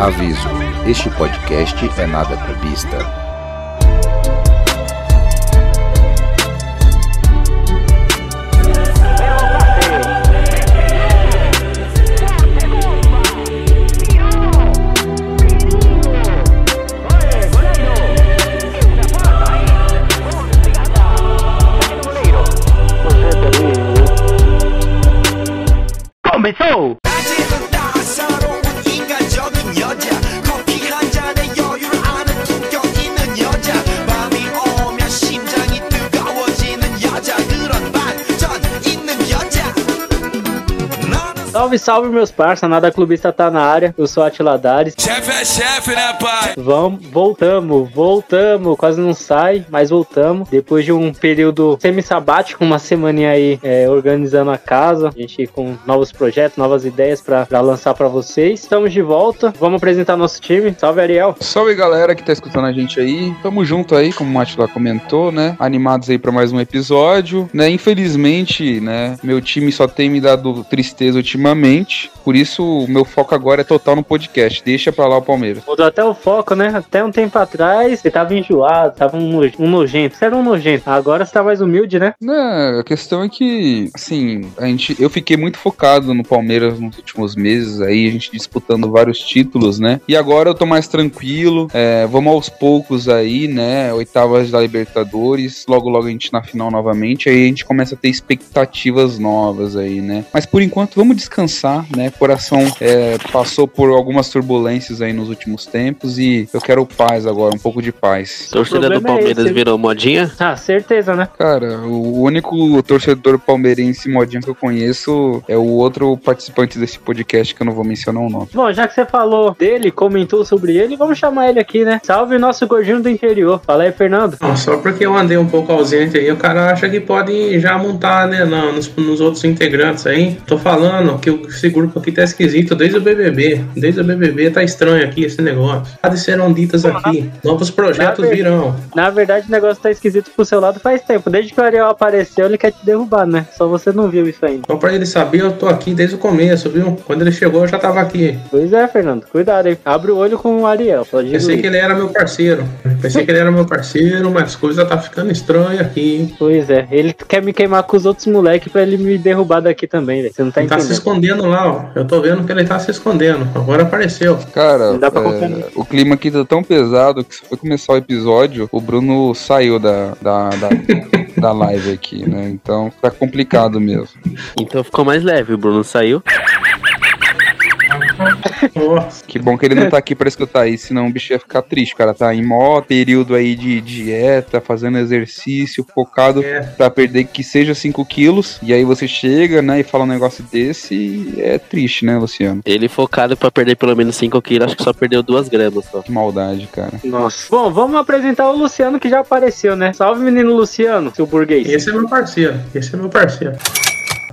Aviso: este podcast é nada clubista. Salve, salve, meus parça, nada clubista tá na área. Eu sou Atila Dares. chefe é chefe né pai Vamos, voltamos, voltamos. Quase não sai, mas voltamos. Depois de um período semi-sabático, uma semaninha aí é, organizando a casa. A gente com novos projetos, novas ideias pra, pra lançar pra vocês. Estamos de volta. Vamos apresentar nosso time. Salve, Ariel. Salve galera que tá escutando a gente aí. Tamo junto aí, como o Matila comentou, né? Animados aí pra mais um episódio, né? Infelizmente, né, meu time só tem me dado tristeza ultimamente. Por isso, o meu foco agora é total no podcast. Deixa pra lá o Palmeiras. Mudou até o foco, né? Até um tempo atrás você tava enjoado, tava um, um nojento. Você era um nojento. Agora você tá mais humilde, né? Né, a questão é que, assim, a gente, eu fiquei muito focado no Palmeiras nos últimos meses aí, a gente disputando vários títulos, né? E agora eu tô mais tranquilo, é, vamos aos poucos aí, né? Oitavas da Libertadores, logo logo a gente na final novamente, aí a gente começa a ter expectativas novas aí, né? Mas por enquanto vamos descansar, né? Coração é, passou por algumas turbulências aí nos últimos tempos e eu quero paz agora, um pouco de paz. Torcida do é Palmeiras esse. virou modinha? Ah, certeza, né? Cara, o único torcedor palmeirense modinho que eu conheço é o outro participante desse podcast que eu não vou mencionar o nome. Bom, já que você falou dele, comentou sobre ele, vamos chamar ele aqui, né? Salve nosso gordinho do interior. Fala aí, Fernando. Não, só porque eu andei um pouco ausente aí, o cara acha que pode já montar, né, nos, nos outros integrantes aí. Tô falando que o- esse grupo aqui tá esquisito desde o BBB. Desde o BBB tá estranho aqui esse negócio. Há serão ditas aqui. Novos projetos Na virão. Na verdade, o negócio tá esquisito pro seu lado faz tempo. Desde que o Ariel apareceu, ele quer te derrubar, né? Só você não viu isso ainda. Só pra ele saber, eu tô aqui desde o começo, viu? Quando ele chegou, eu já tava aqui. Pois é, Fernando. Cuidado aí. Abre o olho com o Ariel. Só digo Pensei isso. que ele era meu parceiro. Pensei que ele era meu parceiro, mas as coisas tá ficando estranhas aqui. Pois é. Ele quer me queimar com os outros moleques pra ele me derrubar daqui também, velho. Você não tá Ele tá se entendendo. Escondendo lá, ó. Eu tô vendo que ele tá se escondendo. Agora apareceu. Cara, Não dá pra é, o clima aqui tá tão pesado que se foi começar o episódio, o Bruno saiu da, da, da, da live aqui, né? Então tá complicado mesmo. Então ficou mais leve. O Bruno saiu. Nossa. Que bom que ele não tá aqui pra escutar isso, senão o bicho ia ficar triste. O cara tá em mó período aí de dieta, fazendo exercício, focado É. pra perder que seja 5 quilos. E aí você chega, né, e fala um negócio desse e é triste, né, Luciano? Ele focado pra perder pelo menos 5 quilos. Acho que só perdeu 2 gramas só. Que maldade, cara. Nossa. Bom, vamos apresentar o Luciano que já apareceu, né? Salve, menino Luciano, seu burguês. Esse é meu parceiro. Esse é meu parceiro.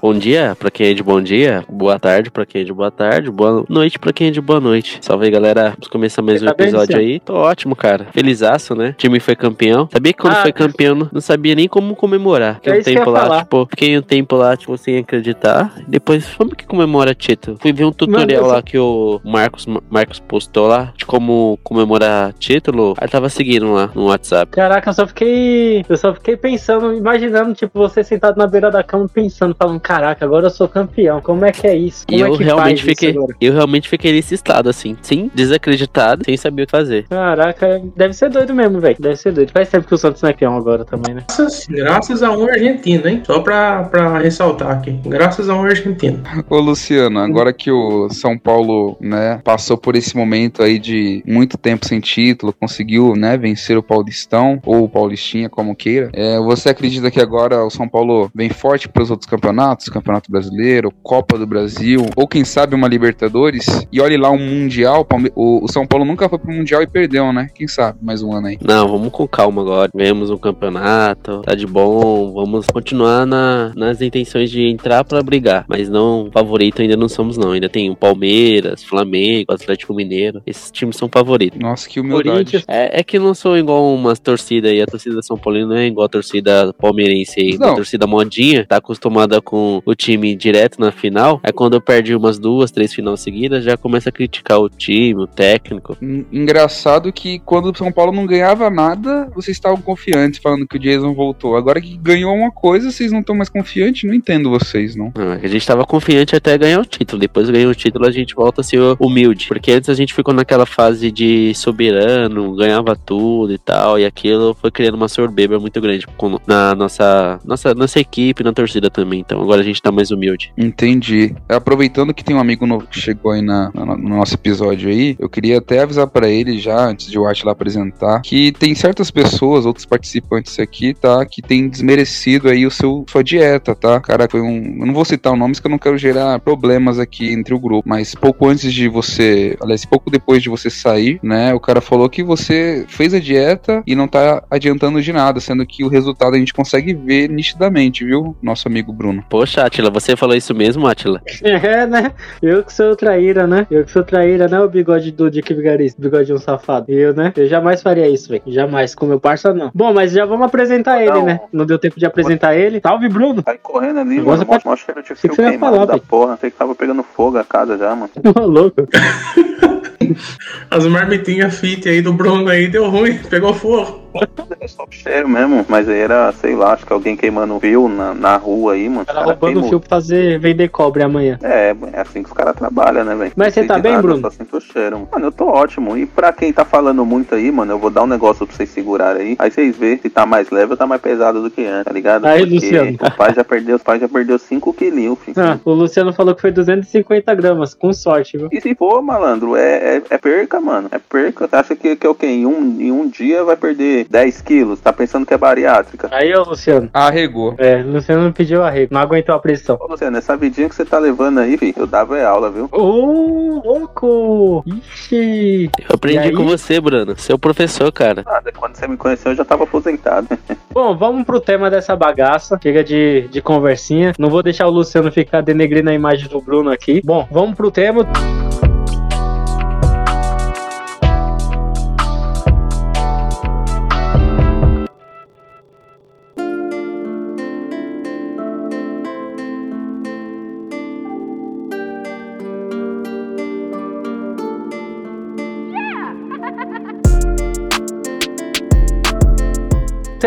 Bom dia pra quem é de bom dia. Boa tarde pra quem é de boa tarde. Boa noite pra quem é de boa noite. Salve aí, galera. Vamos começar mais Você um tá episódio aí. Tô ótimo, cara. Felizaço, né? O time foi campeão. Sabia que quando Ah, foi campeão, não- sabia nem como comemorar. Fiquei É um isso que eu tempo lá, falar. tipo, fiquei um tempo lá, tipo, sem acreditar. Depois, como que comemora título? Fui ver um tutorial lá que o Marcos, Marcos postou lá, de como comemorar título. Aí tava seguindo lá no WhatsApp. Caraca, eu só fiquei. Eu só fiquei pensando, imaginando, tipo, você sentado na beira da cama pensando, falando, caraca, agora eu sou campeão. Como é que é isso? E Como eu é que realmente fiquei, eu realmente fiquei nesse estado assim, sim, desacreditado, sem saber o que fazer. Caraca, deve ser doido mesmo, velho. Deve ser doido. Faz tempo que o Santos não é peão agora também, né? Graças, graças a um argentino, hein? Só pra, pra ressaltar aqui. Graças a um argentino. Ô Luciano, agora que o São Paulo, né, passou por esse momento aí de muito tempo sem título, conseguiu, né, vencer o Paulistão, ou o Paulistinha, como queira, é, você acredita que agora o São Paulo vem forte para os outros campeonatos, Campeonato Brasileiro, Copa do Brasil, ou quem sabe uma Libertadores, e olhe lá um Mundial, o, São Paulo nunca foi pro Mundial e perdeu, né? Quem sabe mais um ano aí. Não, vamos com calma agora. Ganhamos um campeonato, tá de bom. Vamos continuar na- nas intenções de entrar pra brigar. Mas não, favorito ainda não somos, não. Ainda tem o Palmeiras, Flamengo, Atlético Mineiro. Esses times são favoritos. Nossa, que humildade. Corinthians. É, é que não sou igual umas torcidas aí. A torcida São Paulina não é igual a torcida palmeirense aí. Não. A torcida modinha tá acostumada com com o time direto na final, aí quando eu perdi umas duas, três finais seguidas, já começa a criticar o time, o técnico. En- Engraçado que quando o São Paulo não ganhava nada, vocês estavam confiantes, falando que o Jason voltou. Agora que ganhou uma coisa, vocês não estão mais confiantes? Não entendo vocês, não. Ah, A gente tava confiante até ganhar o título. Depois ganhou o título, a gente volta a ser humilde. Porque antes a gente ficou naquela fase de soberano, ganhava tudo e tal. E aquilo foi criando uma soberba muito grande na nossa, nossa, nossa equipe, na torcida também. Então agora a gente tá mais humilde. Entendi. Aproveitando que tem um amigo novo que chegou aí na, na- no nosso episódio aí, eu queria até avisar pra ele já, antes de o Atila apresentar, que tem certas pessoas, outros participantes aqui, tá, que tem desmerecido aí o seu sua dieta, tá? Cara, foi um, eu não vou citar o nome, porque eu não quero gerar problemas aqui entre o grupo, mas pouco antes de você, aliás, pouco depois de você sair, né, o cara falou que você fez a dieta e não tá adiantando de nada, sendo que o resultado a gente consegue ver nitidamente, viu? Nosso amigo Bruno. Poxa, Atila, você falou isso mesmo, Atila? É, né? Eu que sou traíra, né? Eu que sou traíra, né? O bigode do Dick Vigarista, bigode de um safado. Eu, né? Eu jamais faria isso, velho. Jamais. Com meu parça, não. Bom, mas já vamos apresentar ele, Não. né? Não deu tempo de apresentar ele. Salve, Bruno! Sai correndo ali, Agora mano. você pode- Mó cheiro de que fio você falar, da velho. porra. Sei que tava pegando fogo a casa já, mano. Ô, louco. As marmitinhas fit aí do Bruno aí deu ruim, pegou fogo. Só o cheiro mesmo. Mas aí era, sei lá, acho que alguém queimando fio na, na rua aí, mano. Os cara roubando o queimou. fio pra fazer vender cobre amanhã. É, é assim que os caras trabalham, né, velho? Mas você tá bem, nada, Bruno? Só sinto o cheiro. mano. Mano, eu tô ótimo. E pra quem tá falando muito aí, mano, eu vou dar um negócio pra vocês segurarem aí. Aí vocês vê se tá mais leve ou tá mais pesado do que antes, tá ligado? Aí, Porque Luciano. o pai já perdeu, os pais já perdeu 5 quilinhos, filho. Ah, o Luciano falou que foi 250 gramas, com sorte, viu? E se for, malandro, é, é, é perca, mano. É perca. Você acha que, que é o quê? Em um, em um dia vai perder 10 quilos? Tá pensando que é bariátrica? Aí, ô Luciano. Arregou. É, o Luciano não pediu arrego, não aguentou a pressão. Ô, Luciano, essa vidinha que você tá levando aí, filho, eu dava é aula, viu? Ô, louco! Ixi! Eu aprendi com você, Bruno. Seu professor, cara. Nada, quando você me conheceu eu já tava aposentado. Bom, vamos pro tema dessa bagaça. Chega de, de conversinha. Não vou deixar o Luciano ficar denegrindo a imagem do Bruno aqui. Bom, vamos pro tema.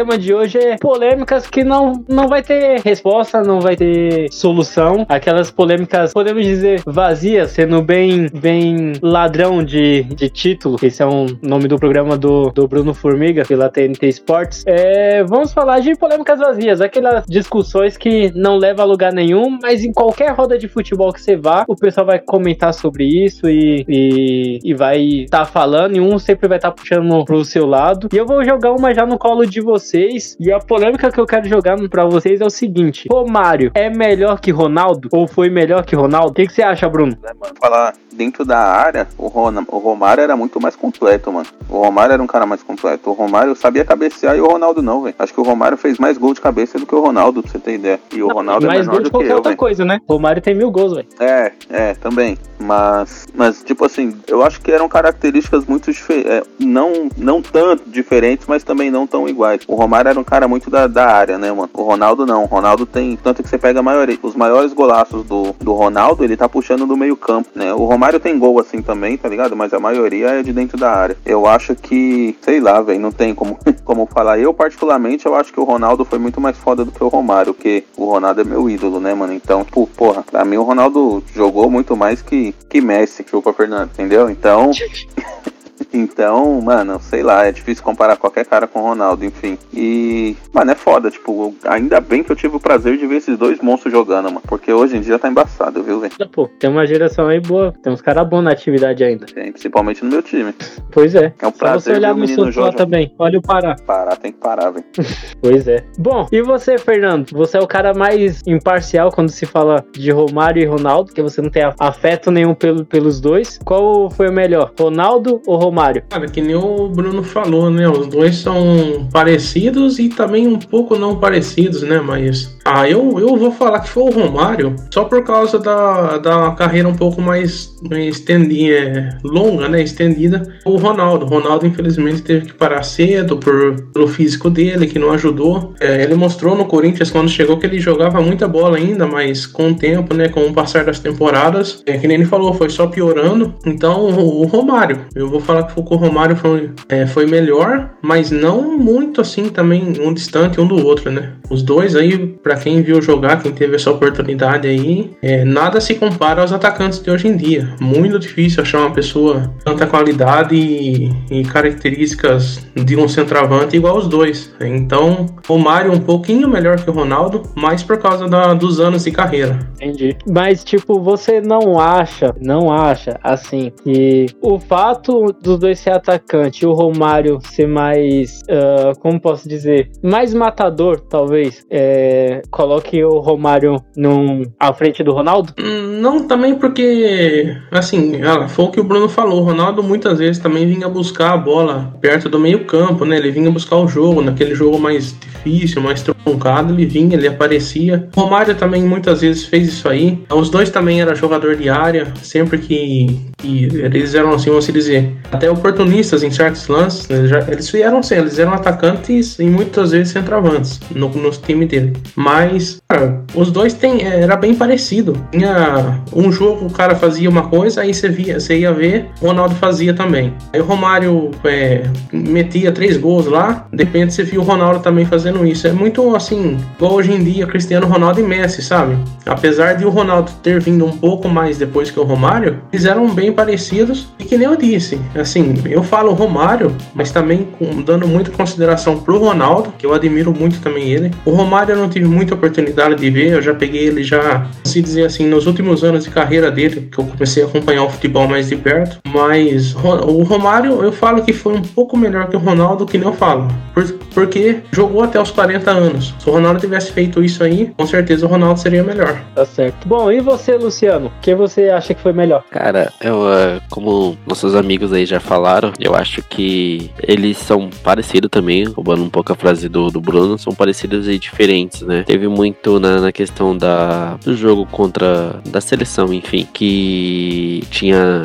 Tema de hoje é polêmicas que não, não vai ter resposta, não vai ter solução. Aquelas polêmicas, podemos dizer, vazias, sendo bem, bem ladrão de, de título. Esse é um nome do programa do, do Bruno Formiga, pela TNT Sports. É, vamos falar de polêmicas vazias, aquelas discussões que não levam a lugar nenhum, mas em qualquer roda de futebol que você vá, o pessoal vai comentar sobre isso e, e, e vai estar falando, e um sempre vai estar puxando pro seu lado. E eu vou jogar uma já no colo de vocês. E a polêmica que eu quero jogar pra vocês é o seguinte: Romário é melhor que Ronaldo? Ou foi melhor que Ronaldo? O que, que você acha, Bruno? né, mano? Falar dentro da área, o, Rona, o Romário era muito mais completo, mano. O Romário era um cara mais completo. O Romário sabia cabecear e o Ronaldo não, velho. Acho que o Romário fez mais gol de cabeça do que o Ronaldo, pra você ter ideia. E o Ronaldo é mais menor gol de do que qualquer eu, outra velho. coisa, né? Romário tem mil gols, velho. É, é, também. Mas, mas tipo assim, eu acho que eram características muito diferentes. não, não tanto diferentes, mas também não tão iguais. O Romário era um cara muito da, da área, né, mano? O Ronaldo não. O Ronaldo tem. Tanto que você pega a maioria. Os maiores golaços do, do Ronaldo, ele tá puxando do meio-campo, né? O Romário tem gol assim também, tá ligado? Mas a maioria é de dentro da área. Eu acho que, sei lá, velho, não tem como, como falar. Eu, particularmente, eu acho que o Ronaldo foi muito mais foda do que o Romário, porque o Ronaldo é meu ídolo, né, mano? Então, tipo, porra, pra mim o Ronaldo jogou muito mais que, que Messi, chupa Fernando, entendeu? Então. Então, mano, sei lá, é difícil comparar qualquer cara com o Ronaldo, enfim. E, mano, é foda, tipo, ainda bem que eu tive o prazer de ver esses dois monstros jogando, mano. Porque hoje em dia tá embaçado, viu, velho? Pô, tem uma geração aí boa. Tem uns caras bons na atividade ainda. Tem, Principalmente no meu time. Pois é. É um Só prazer você ver olhar o menino seu lá Jorge também. Olha o Pará. parar, tem que parar, velho. Pois é. Bom, e você, Fernando? Você é o cara mais imparcial quando se fala de Romário e Ronaldo, que você não tem afeto nenhum pelo, pelos dois. Qual foi o melhor, Ronaldo ou Romário? Romário? Cara, que nem o Bruno falou, né? Os dois são parecidos e também um pouco não parecidos, né? Mas. Ah, eu, eu vou falar que foi o Romário só por causa da, da carreira um pouco mais estendida, é, longa, né? Estendida. O Ronaldo. O Ronaldo, infelizmente, teve que parar cedo por, pelo físico dele, que não ajudou. É, ele mostrou no Corinthians quando chegou que ele jogava muita bola ainda, mas com o tempo, né? Com o passar das temporadas, é, que nem ele falou, foi só piorando. Então, o Romário. Eu vou falar que o Romário foi, é, foi melhor, mas não muito assim também, um distante um do outro, né? Os dois aí, para quem viu jogar, quem teve essa oportunidade aí, é, nada se compara aos atacantes de hoje em dia. Muito difícil achar uma pessoa tanta qualidade e, e características de um centroavante igual os dois. Então, o Mário um pouquinho melhor que o Ronaldo, mais por causa da, dos anos de carreira. Entendi. Mas, tipo, você não acha, não acha, assim, que o fato dos dois ser atacante e o Romário ser mais, uh, como posso dizer, mais matador, talvez, é, coloque o Romário num, à frente do Ronaldo? Hum, Não, também porque, assim, ah, foi o que o Bruno falou. O Ronaldo muitas vezes também vinha buscar a bola perto do meio-campo, né? Ele vinha buscar o jogo, naquele jogo mais difícil, mais truncado, ele vinha, ele aparecia. O Romário também muitas vezes fez isso aí. Os dois também eram jogador de área, sempre que, que eles eram assim, vamos dizer, até oportunistas em certos lances. Eles, já, eles eram assim, eles eram atacantes e muitas vezes centroavantes no, no time dele. Mas, cara, os dois tem, era bem parecido. Tinha um jogo o cara fazia uma coisa, aí você via, você ia ver, o Ronaldo fazia também. Aí o Romário é, metia três gols lá, de repente você viu o Ronaldo também fazendo isso. É muito assim, igual hoje em dia, Cristiano Ronaldo e Messi, sabe? Apesar de o Ronaldo ter vindo um pouco mais depois que o Romário, eles eram bem parecidos. E que nem eu disse, assim, eu falo Romário, mas também com- dando muita consideração pro Ronaldo, que eu admiro muito também ele. O Romário eu não tive muita oportunidade de ver, eu já peguei ele já, se dizer assim, nos últimos anos de carreira dele, que eu comecei a acompanhar o futebol mais de perto. Mas o Romário, eu falo que foi um pouco melhor que o Ronaldo, que nem eu falo. Por- porque jogou até os 40 anos. Se o Ronaldo tivesse feito isso aí, com certeza o Ronaldo seria melhor. Tá certo. Bom, e você, Luciano? Quem você acha que foi melhor? Cara, eu, eh, como nossos amigos aí já falaram, eu acho que eles são parecidos também, roubando um pouco a frase do, do Bruno, são parecidos e diferentes, né? Teve muito na, na questão da, do jogo contra, da seleção, enfim, que tinha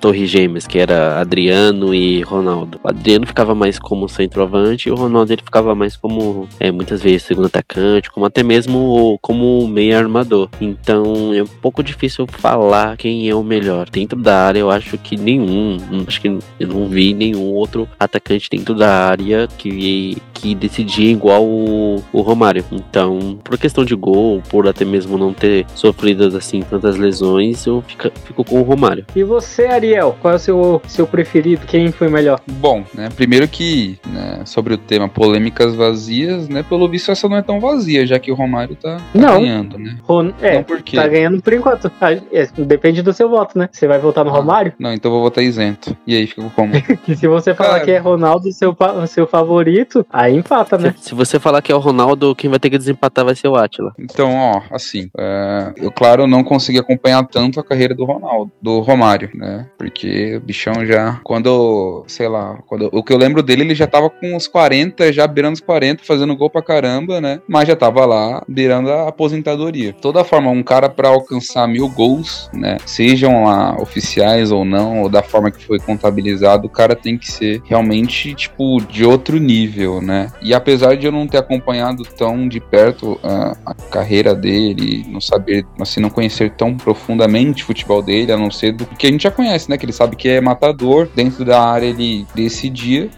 torres gêmeas, que era Adriano e Ronaldo. O Adriano ficava mais como centroavante e o Ronaldo ele ficava mais como, é, muitas vezes, segundo atacante, como até mesmo como meio armador. Então é um pouco difícil falar quem é o melhor. Dentro da área, eu acho que nenhum, hum, acho que eu não vi nenhum outro atacante dentro da área que, que decidia igual o, o Romário. Então, por questão de gol, por até mesmo não ter sofrido assim tantas lesões, eu fico, fico com o Romário. E você, Ariel? Qual é o seu, seu preferido? Quem foi melhor? Bom, né, primeiro que, né, sobre o tema polêmicas vazias, né, pelo visto essa não é tão vazia, já que o Romário tá, tá Não. ganhando, né? Ron... É, Não, por quê? tá ganhando por enquanto. Ah, é, depende do seu voto, né? Você vai votar no Ah. Romário? Não, então eu vou votar isento. E aí, fica como? Que se você falar Cara. que é Ronaldo seu, seu favorito, aí empata, né? Se, se você falar que é o Ronaldo, quem vai ter que desempatar vai ser o Atila. Então, ó, assim, é, eu, claro, não consegui acompanhar tanto a carreira do Ronaldo, do Romário, né? Porque o bichão já, quando, sei lá, quando, o que eu lembro dele, ele já tava com uns 40, já beirando os 40, fazendo gol pra caramba, né? Mas já tava lá beirando a aposentadoria. Toda forma, um cara pra alcançar mil gols, né? Sejam lá oficiais ou não, ou da forma que foi contabilizado, o cara tem que ser realmente, tipo, de outro nível, né? E apesar de eu não ter acompanhado tão de perto ah, a carreira dele, não saber, assim, não conhecer tão profundamente o futebol dele, a não ser do que a gente já conhece, né? Que ele sabe que é matador, dentro da área ele decidia,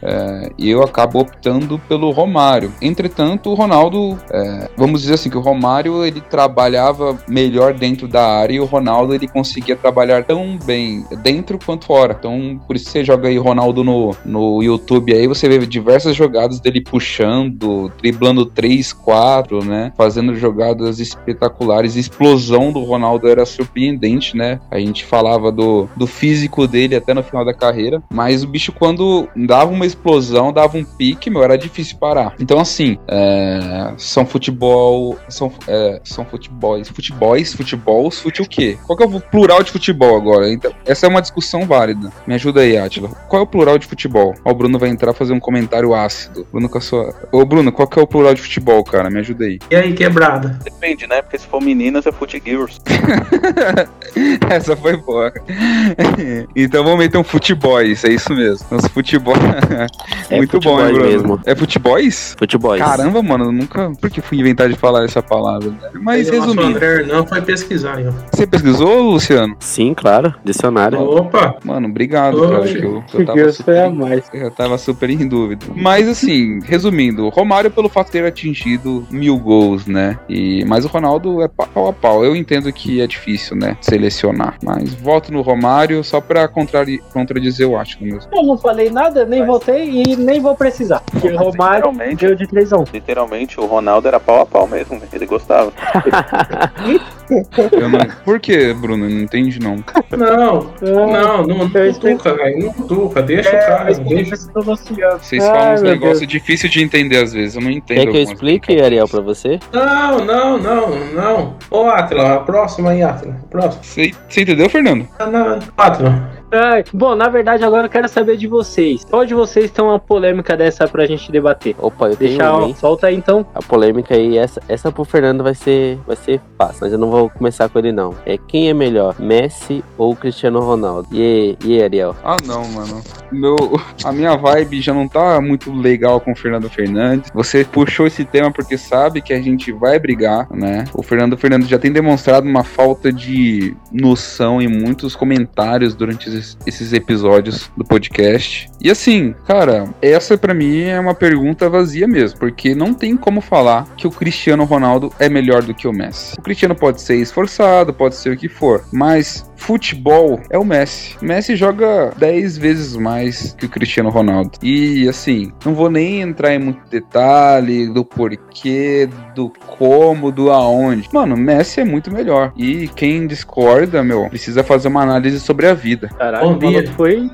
e eu acabo optando pelo Romário. Entretanto, o Ronaldo, eh, vamos dizer assim, que o Romário ele trabalhava melhor dentro da área e o Ronaldo ele conseguia trabalhar tão bem dentro quanto fora. Então, por isso você joga aí Ronaldo no, no YouTube aí, você vê diversas jogadas dele puxando, driblando 3, 4, né? Fazendo jogadas espetaculares. Explosão do Ronaldo era surpreendente, né? A gente falava do, do físico dele até no final da carreira. Mas o bicho, quando dava uma explosão, dava um pique, meu, era difícil parar. Então, assim, é, são futebol. São, é, são futebols. Futebols, futebols, fute o quê? Qual que é o plural de futebol agora? Então, essa é uma discussão válida. Me ajuda aí, Atila. Qual é o plural de futebol? Ó, o Bruno vai entrar fazer um comentário ácido. Bruno com a sua. Ô, Bruno, qual que é o plural de futebol, cara? Me ajuda aí. E aí, quebrada? Depende, né? Porque se for meninas é Foot Girls. Essa foi boa. então vamos meter um futeboys, é isso mesmo. Os futebol. É Muito bom, hein, futeboys Bruno? mesmo. É futeboys? Futebol. Caramba, mano, nunca. Por que fui inventar de falar essa palavra? né? Mas nosso resumindo, André não foi pesquisar, hein? ó. você pesquisou, Luciano? Sim, claro. Dicionário. Opa! Mano, obrigado, cara. Oxe, que eu, eu tava super, mais. eu tava super em dúvida. Mas assim, resumindo, Romário pelo fato de ter atingido mil gols, né? E, mas o Ronaldo é pau a pau. Eu entendo que é difícil, né? Selecionar. Mas voto no Romário só pra contrari- contradizer o Atila mesmo. Eu não falei nada, nem votei e nem vou precisar. Porque o Romário Literalmente. deu de 3 a 1. Literalmente, o Ronaldo era pau a pau mesmo, ele gostava. Eu não... Por que, Bruno? Não entendi, não. Não, não, não, não Eu explico- cutuca, velho. Não cutuca, deixa É, o cara, deixa. Vocês falam uns negócios difíceis de entender às vezes. Eu não entendo. Quer que eu explique, Ariel, pra você? Não, não, não, não. Ô, Atila, a próxima aí, Atila. Próxima. Você, entendeu, Fernando? Ah, não, Atila. Ai, bom, na verdade, agora eu quero saber de vocês. Qual de vocês tem uma polêmica dessa pra gente debater? Opa, eu tenho Deixa, um, hein? solta aí então. A polêmica aí, essa, essa pro Fernando vai ser, vai ser fácil, mas eu não vou começar com ele não. É quem é melhor, Messi ou Cristiano Ronaldo? E aí, e aí, Ariel? Ah, não, mano. Meu, a minha vibe já não tá muito legal com o Fernando Fernandes. Você puxou esse tema porque sabe que a gente vai brigar, né? O Fernando Fernandes já tem demonstrado uma falta de noção em muitos comentários durante esses, esses episódios do podcast. E assim, cara, essa pra mim é uma pergunta vazia mesmo, porque não tem como falar que o Cristiano Ronaldo é melhor do que o Messi. O Cristiano pode ser esforçado, pode ser o que for, mas futebol é o Messi. O Messi joga 10 vezes mais que o Cristiano Ronaldo. E assim, não vou nem entrar em muito detalhe do porquê, do como, do aonde. Mano, o Messi é muito melhor. E quem discorda, meu, precisa fazer uma análise sobre a vida. Caralho, Bom dia. foi.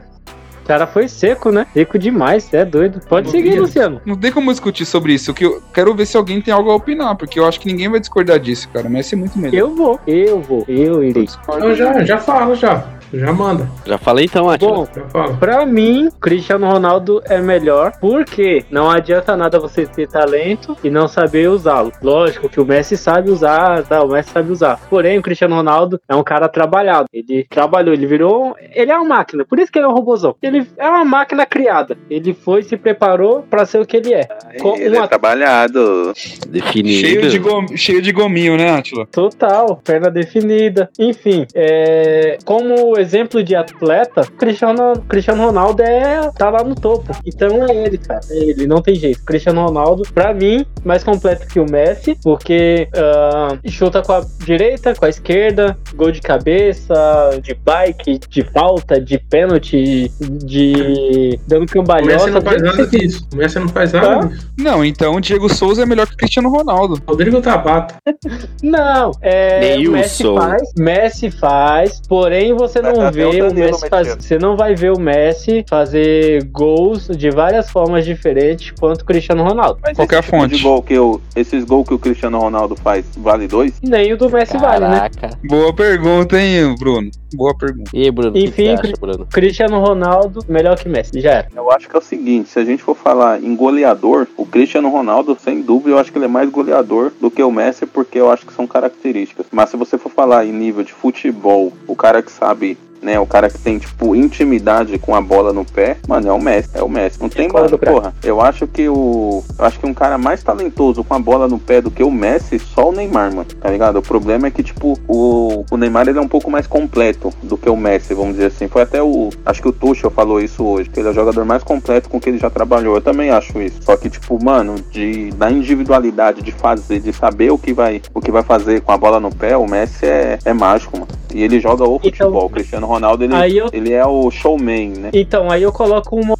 O cara foi seco, né? Seco demais, é doido. Pode Bom seguir. Luciano. Não tem como discutir sobre isso. Que eu quero ver se alguém tem algo a opinar, porque eu acho que ninguém vai discordar disso, cara. Messi é muito melhor. Eu vou, eu vou, eu irei. discordo. Então já, já fala, já. Já manda. Já falei então, Atila. Bom. Pra mim, Cristiano Ronaldo é melhor, porque não adianta nada você ter talento e não saber usá-lo. Lógico que o Messi sabe usar, tá, o Messi sabe usar. Porém, o Cristiano Ronaldo é um cara trabalhado. Ele trabalhou, ele virou. Ele é uma máquina, por isso que ele é um robôzão. Ele é uma máquina criada. Ele foi, se preparou pra ser o que ele é. Com Ele uma é trabalhado. Definido. Cheio de, gom- cheio de gominho, né, Atila? Total, perna definida. Enfim, é, como exemplo de atleta, Cristiano, Cristiano Ronaldo é, tá lá no topo. Então é ele, cara. É ele, não tem jeito. Cristiano Ronaldo, pra mim, mais completo que o Messi, porque ah, chuta com a direita, com a esquerda, gol de cabeça, de bike, de falta, de pênalti, de dando O Messi cambalhota. não faz nada disso. O Messi não faz nada disso. Não, então o Diego Souza é melhor que o Cristiano Ronaldo. Rodrigo Tabata. Não, é. o Messi faz, Messi faz, porém você não Até o vê o Messi Você não vai ver o Messi fazer gols de várias formas diferentes quanto o Cristiano Ronaldo. Mas Qual que a esse tipo fonte? de gol que eu, esses gols que o Cristiano Ronaldo faz, vale dois? Nem o do Messi vale, né? Caraca. Boa pergunta, hein, Bruno? Boa pergunta. E aí, Bruno, Enfim, que você acha, Bruno? Cristiano Ronaldo, melhor que Messi, já era. Eu acho que é o seguinte, se a gente for falar em goleador, o Cristiano Ronaldo, sem dúvida, eu acho que ele é mais goleador do que o Messi, porque eu acho que são características. Mas se você for falar em nível de futebol, o cara que sabe né? O cara que tem, tipo, intimidade com a bola no pé, mano, é o Messi, é o Messi. Não tem Concordo, mano, cara. porra. Eu acho que o. Eu acho que um cara mais talentoso com a bola no pé do que o Messi, só o Neymar, mano. Tá ligado? O problema é que, tipo, o, o Neymar ele é um pouco mais completo do que o Messi, vamos dizer assim. Foi até o. Acho que o Tuchel falou isso hoje, que ele é o jogador mais completo com que ele já trabalhou. Eu também acho isso. Só que, tipo, mano, de, da individualidade de fazer, de saber o que vai, o que vai fazer com a bola no pé, o Messi é, é mágico, mano. E ele joga o futebol. O Cristiano Ronaldo, ele, eu- ele é o showman, né? Então, aí eu coloco uma.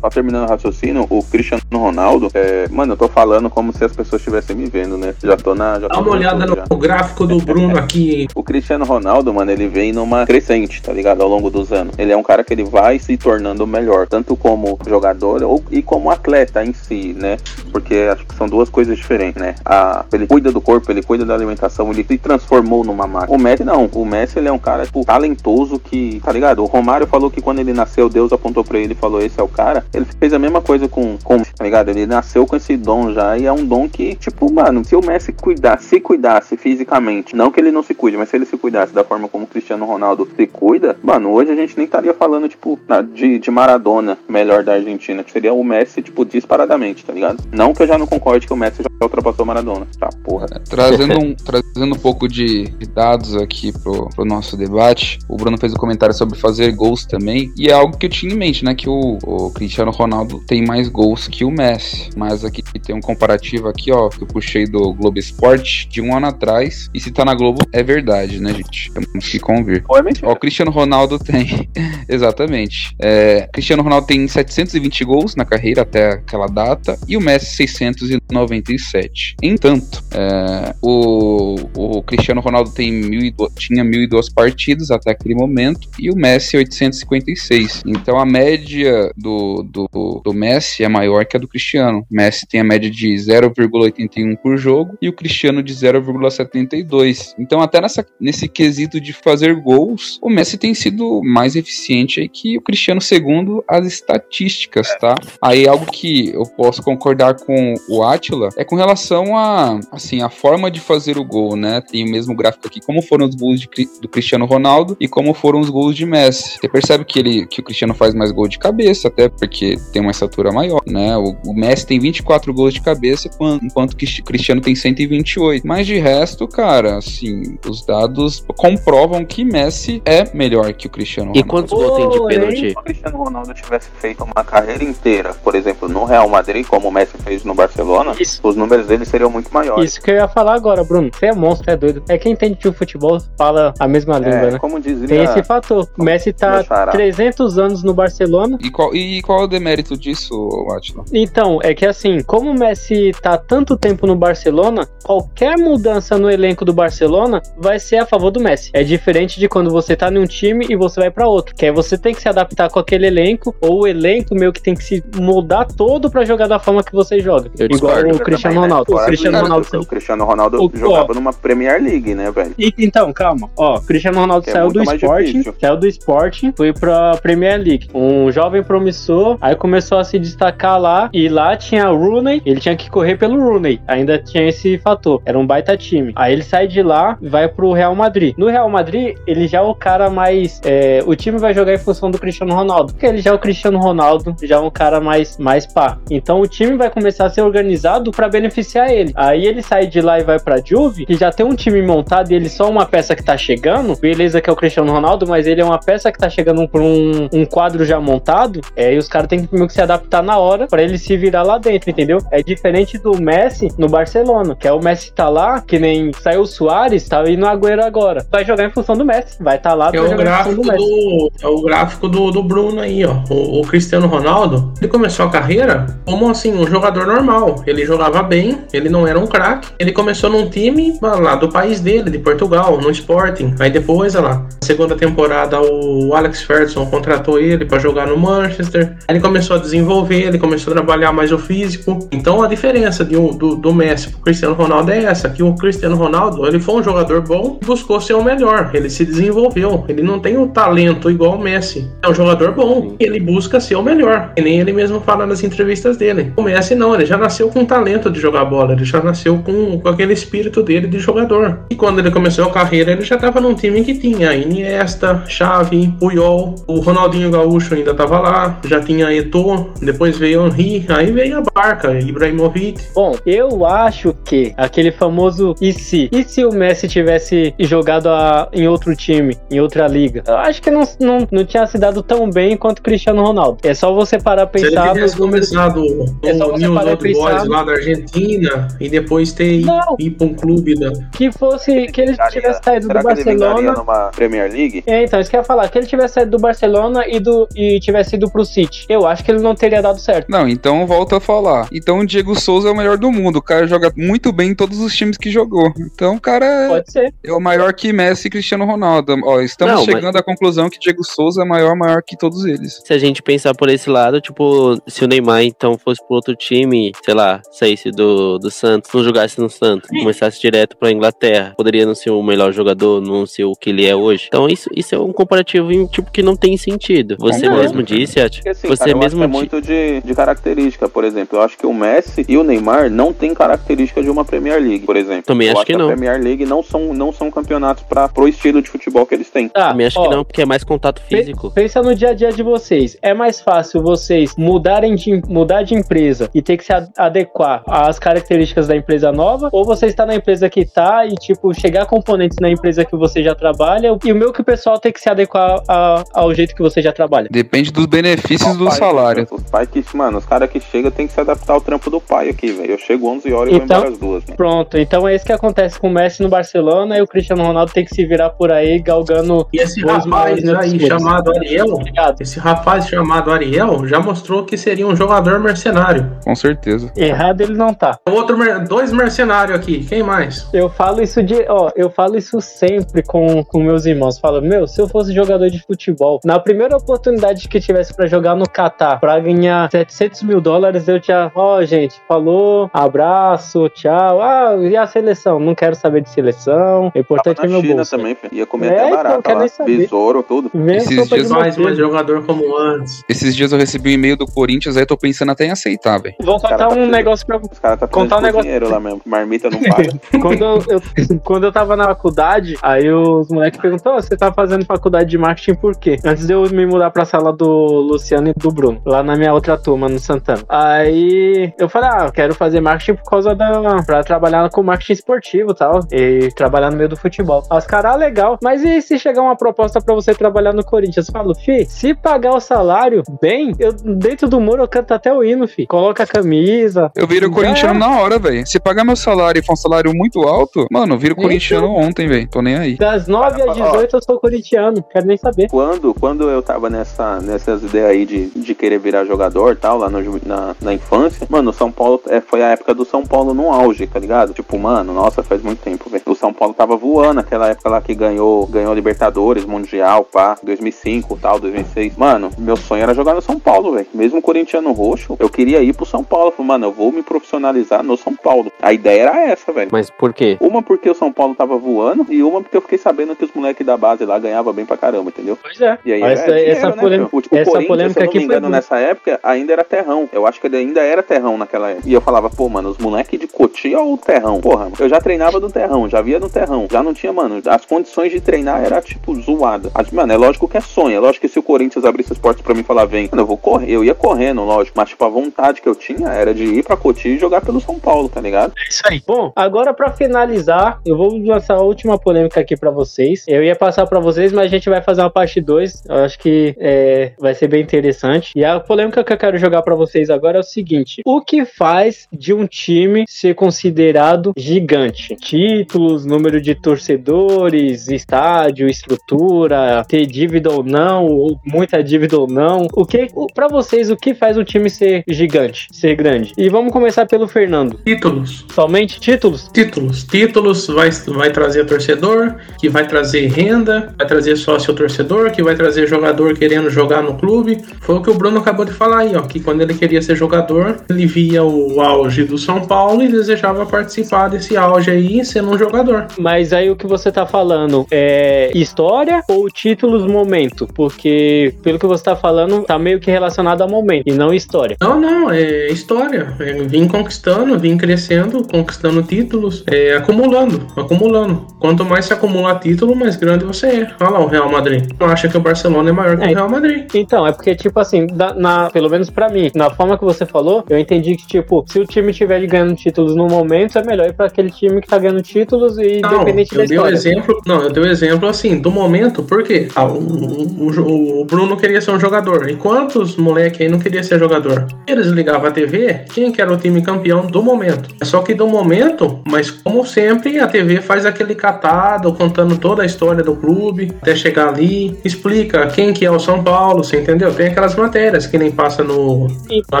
Só terminando o raciocínio, o Cristiano Ronaldo, é, mano, eu tô falando como se as pessoas estivessem me vendo, né? Já tô na. Já Dá tô uma olhada no gráfico do Bruno aqui. O Cristiano Ronaldo, mano, ele vem numa crescente, tá ligado? Ao longo dos anos. Ele é um cara que ele vai se tornando melhor, tanto como jogador ou, e como atleta em si, né? Porque acho que são duas coisas diferentes, né? A, ele cuida do corpo, ele cuida da alimentação, ele se transformou numa máquina. O Messi não. O Messi, ele é um cara, tipo, talentoso que, tá ligado? O Romário falou que quando ele nasceu, Deus apontou pra ele e falou, esse é o cara. Ele fez a mesma coisa com, com, tá ligado? Ele nasceu com esse dom já e é um dom que, tipo, mano, se o Messi cuidar, se cuidasse fisicamente, não que ele não se cuide, mas se ele se cuidasse da forma como o Cristiano Ronaldo se cuida, mano, hoje a gente nem estaria falando, tipo, de, de Maradona, melhor da Argentina, seria o Messi, tipo, disparadamente, tá ligado? Não que eu já não concorde que o Messi já ultrapassou Maradona. Tá, porra. Trazendo um, trazendo um pouco de dados aqui pro, pro nosso debate, o Bruno fez um comentário sobre fazer gols também, e é algo que eu tinha em mente, né? Que o, o Cristiano Ronaldo tem mais gols que o Messi. Mas aqui tem um comparativo aqui, ó, que eu puxei do Globo Esporte de um ano atrás. E se tá na Globo, é verdade, né, gente? Temos que convir. Ou é mentira? Ó, o Cristiano Ronaldo tem. Exatamente. É, Cristiano Ronaldo tem 720 gols na carreira até aquela data e o Messi 697. Entanto, é, o, o Cristiano Ronaldo tem 1.002 tinha 1.002 partidas até aquele momento e o Messi 856. Então a média do, do, do Messi é maior que a do Cristiano. O Messi tem a média de 0,81 por jogo e o Cristiano de 0,72. Então até nessa, nesse quesito de fazer gols, o Messi tem sido mais eficiente que o Cristiano segundo as estatísticas, tá? Aí algo que eu posso concordar com o Atila é com relação a assim, a forma de fazer o gol, né? Tem o mesmo gráfico aqui, como foram os gols de do Cristiano Ronaldo e como foram os gols de Messi. Você percebe que ele que o Cristiano faz mais gol de cabeça, até porque tem uma estatura maior, né? O, o Messi tem 24 gols de cabeça, quan- enquanto que o Cristiano tem 128. Mas de resto, cara, assim, os dados comprovam que Messi é melhor que o Cristiano E Ronaldo. quantos gols tem de pênalti? Se o Cristiano Ronaldo tivesse feito uma carreira inteira, por exemplo, no Real Madrid, como o Messi fez no Barcelona, Isso. os números dele seriam muito maiores. Isso que eu ia falar agora, Bruno. Você é monstro, é doido. É quem entende de futebol fala a mesma língua, É, né? como dizia Tem esse fator. O Messi tá Meu xará. 300 anos no Barcelona. E qual, e qual é o demérito disso, Atila? Então, é que assim, como o Messi tá tanto tempo no Barcelona, qualquer mudança no elenco do Barcelona vai ser a favor do Messi. É diferente de quando você tá num time e você vai pra outro, que aí você tem que se adaptar com aquele elenco, ou o elenco meio que tem que se mudar todo pra jogar da forma que você joga. Eu Igual discordo. o Cristiano Também, né? Ronaldo. O Fora Cristiano que Ronaldo O Cristiano Ronaldo O- jogava numa Premier League, né, velho? E- Então, calma. Ó, Cristiano Ronaldo Que é saiu do difícil. saiu do Sporting, foi pra Premier League. Um jovem promissor, aí começou a se destacar lá, e lá tinha o Rooney, ele tinha que correr pelo Rooney. Ainda tinha esse fator, era um baita time. Aí ele sai de lá e vai pro Real Madrid. No Real Madrid, ele já é o cara mais... é, o time vai jogar em função do Cristiano Ronaldo, porque ele já é o Cristiano Ronaldo, já é um cara mais, mais pá. Então o time vai começar a ser organizado pra beneficiar ele. Aí ele sai de lá e vai pra Juve, que já tem um time montado e ele só uma peça que tá chegando. Beleza que é o Cristiano Ronaldo, mas ele é uma peça que tá chegando por um, um quadro já montado. É, e os caras têm que meio que se adaptar na hora pra ele se virar lá dentro, entendeu? É diferente do Messi no Barcelona, que é o Messi tá lá, que nem saiu o Soares, tá indo no Agüero agora. Vai jogar em função do Messi, vai estar tá lá, É o gráfico do do, é o gráfico do, do Bruno aí, ó. O, o Cristiano Ronaldo, ele começou a carreira como assim, um jogador normal. Ele jogava bem, ele não era um craque. Ele começou num time lá do país dele, de Portugal, no Sporting. Aí depois, olha lá, na segunda temporada, o Alex Ferguson contratou ele pra jogar no Manchester. Aí ele começou a desenvolver, ele começou a trabalhar mais o físico. Então a diferença de um- do, do Messi pro Cristiano Ronaldo é essa, que o Cristiano Ronaldo, ele foi um jogador bom e buscou ser o melhor. Ele se desenvolveu. Ele não tem o talento igual o Messi. É um jogador bom. Ele busca ser o melhor. E nem ele mesmo fala nas entrevistas dele. O Messi não, ele já nasceu com talento de jogar bola. Ele já nasceu com, com aquele espírito dele de jogador. E quando ele começou a carreira, ele já estava num time que tinha Iniesta, Xavi, Puyol, o Ronaldinho Gaúcho ainda estava lá, já tinha Eto'o, depois veio Henry, aí veio a Barca, Ibrahimovic. Bom, eu acho que aquele famoso e se? E se o Messi tivesse jogado a- em outro time, em outra liga? Eu acho que não, não, não tinha se dado tão bem quanto o Cristiano Ronaldo. É só você parar pra Se ele pensar tivesse começado É só no você News Old pensar Boys lá da Argentina e depois ter Não. ir pra um clube da. Que fosse que ele tivesse saído Será do que ele vingaria Barcelona. numa Premier League? É, então, isso que eu ia falar, que ele tivesse saído do Barcelona e, do, e tivesse ido pro City. City, eu acho que ele não teria dado certo. Não, então volta a falar. Então o Diego Souza é o melhor do mundo. O cara joga muito bem em todos os times que jogou. Então o cara é- Pode ser. é o maior que Messi e Cristiano Ronaldo. Ó, estamos Não, mas- chegando à conclusão que Diego Souza é maior, maior que todos eles. Se a gente pensar por esse lado, tipo, se o Neymar então fosse pro outro time, sei lá, saísse do, do Santos, não jogasse no Santos, começasse direto pra Inglaterra, poderia não ser o melhor jogador, não ser o que ele é hoje. Então isso, isso é um comparativo tipo que não tem sentido. Você Concordo. mesmo disse, Ati, Porque assim, você cara, eu mesmo acho que é muito de, de característica, por exemplo. Eu acho que o Messi e o Neymar não têm característica de uma Premier League, por exemplo. Também eu acho que a não. Premier League não são, não são campeonatos para pro estilo de futebol que eles têm. Tá, também acho ó, que não, porque é mais contato físico. Pensa no dia a dia de vocês. É mais fácil vocês mudarem de, mudar de empresa e ter que se a- adequar às características da empresa nova, ou você está na empresa que tá e, tipo, chegar componentes na empresa que você já trabalha, e o meu que o pessoal tem que se adequar a- ao jeito que você já trabalha. Depende dos benefícios do Pai, salário. Os pais que, mano, os caras que chegam tem que se adaptar ao trampo do pai aqui, velho. Eu chego 11 horas e vou Então- embora às duas. né? Pronto, então é isso que acontece com o Messi no Barcelona e o Cristiano Ronaldo tem que se virar por aí galgando. E esse rapaz aí chamado Ariel, Obrigado. esse rapaz chamado Ariel já mostrou que seria um jogador mercenário. Com certeza. Errado ele não tá. Outro, mer- dois mercenários aqui, quem mais? Eu falo isso de, ó, eu falo isso sempre com, com meus irmãos. Falo, meu, se eu fosse jogador de futebol, na primeira oportunidade que tivesse pra jogar no Catar, pra ganhar 700 mil dólares, eu já, ó, gente, falou, abraço, tchau. Ah, e a seleção? Não quero saber de seleção. O Tava importante é meu China bolso. também. Ia comer É, até então, barata quero lá. Besouro, tudo. Vem Esses dias Mais mais manteiga. jogador como antes. Esses dias eu recebi um e-mail do Corinthians, aí tô pensando até em aceitar, velho. Vou cara contar tá um precisando. negócio pra Os caras tá Contar um negócio- dinheiro lá mesmo. Marmita não paga. quando eu, eu- quando eu tava na faculdade, aí os moleques perguntaram: "Ô, você tá fazendo faculdade de marketing por quê? Antes de eu me mudar pra sala do Luciano do Bruno, lá na minha outra turma, no Santana. Aí eu falei: ah, eu quero fazer marketing por causa da. pra trabalhar com marketing esportivo e tal, e trabalhar no meio do futebol. Os caras, ah, legal, mas e se chegar uma proposta pra você trabalhar no Corinthians? Eu falo, fi, se pagar o salário bem, eu dentro do muro eu canto até o hino, fi. Coloca a camisa. Eu viro corintiano era. na hora, velho. Se pagar meu salário e for um salário muito alto, mano, eu viro corintiano ontem, velho. Tô nem aí. Das 9 às 18 eu sou corintiano, quero nem saber. Quando, quando eu tava nessa, nessas ideias aí de, de querer virar jogador e tal, lá no na, na infância, mano, o São Paulo é, foi a época do São Paulo no auge, tá ligado? Tipo, mano, nossa, faz muito tempo, velho. O São Paulo tava voando naquela época lá que ganhou, ganhou Libertadores, Mundial, pá, 2005 tal, 2006. Mano, meu sonho era jogar no São Paulo, velho. Mesmo corintiano roxo, eu queria ir pro São Paulo. Falei, mano, eu vou me profissionalizar no São Paulo. A ideia era essa, velho. Mas por quê? Uma porque o São Paulo tava voando e uma porque eu fiquei sabendo que os moleques da base lá ganhavam bem pra caramba, entendeu? Pois é. E aí Essa- era dinheiro, essa né, polêmica- filho? o, o essa polêmica eu não me engano, nessa época ainda era terrão. Eu acho que ele ainda era terrão naquela época. E eu falava, pô, mano, os moleques de Cotia ou terrão? Porra, eu já treinava no terrão, já via no terrão. Já não tinha, mano, as condições de treinar era tipo zoada. As- Mano, é lógico que é sonho. É lógico que se o Corinthians abrisse as portas pra mim e falar, vem, mano, eu vou correr. Eu ia correndo, lógico. Mas, tipo, a vontade que eu tinha era de ir pra Cotia e jogar pelo São Paulo, tá ligado? É isso aí. Bom, agora pra finalizar, eu vou lançar a última polêmica aqui pra vocês. Eu ia passar pra vocês, mas a gente vai fazer uma parte 2. Eu acho que é, vai ser bem interessante. E a polêmica que eu quero jogar pra vocês agora é o seguinte: o que faz de um time ser considerado gigante? Títulos, número de torcedores, estádio, estrutura, ter dívida ou não, ou muita dívida ou não. O que, pra vocês, o que faz um time ser gigante, ser grande? E vamos começar pelo Fernando. Títulos. Somente títulos? Títulos. Títulos vai, vai trazer torcedor, que vai trazer renda, vai trazer sócio torcedor, que vai trazer jogador querendo jogar no clube. Foi o que o Bruno acabou de falar aí, ó. Que quando ele queria ser jogador, ele via o auge do São Paulo e desejava participar desse auge aí sendo um jogador. Mas aí o que você tá falando é história ou títulos momento? Porque pelo que você tá falando, tá meio que relacionado a momento e não história. Não, não, é história. É, vim conquistando, vim crescendo, conquistando títulos, é, acumulando, acumulando. Quanto mais se acumula título, mais grande você é. Olha lá o Real Madrid. Não acha que o Barcelona é maior que É. o Real Madrid. Então, é porque, tipo assim, da- na, pelo menos pra mim, na forma que você falou, eu entendi que, tipo, se o time estiver ganhando títulos no momento, é melhor ir pra aquele time que tá ganhando títulos e Não, independente da dei um história. exemplo. Não, eu dei um exemplo assim, do momento, por quê? Ah, o, o- o Bruno queria ser um jogador. E quantos moleque aí não queria ser jogador? Eles ligavam a TV, quem que era o time campeão do momento. Só que do momento, mas como sempre, a TV faz aquele catado, contando toda a história do clube, até chegar ali, explica quem que é o São Paulo, você entendeu? Tem aquelas as matérias, que nem passa no, lá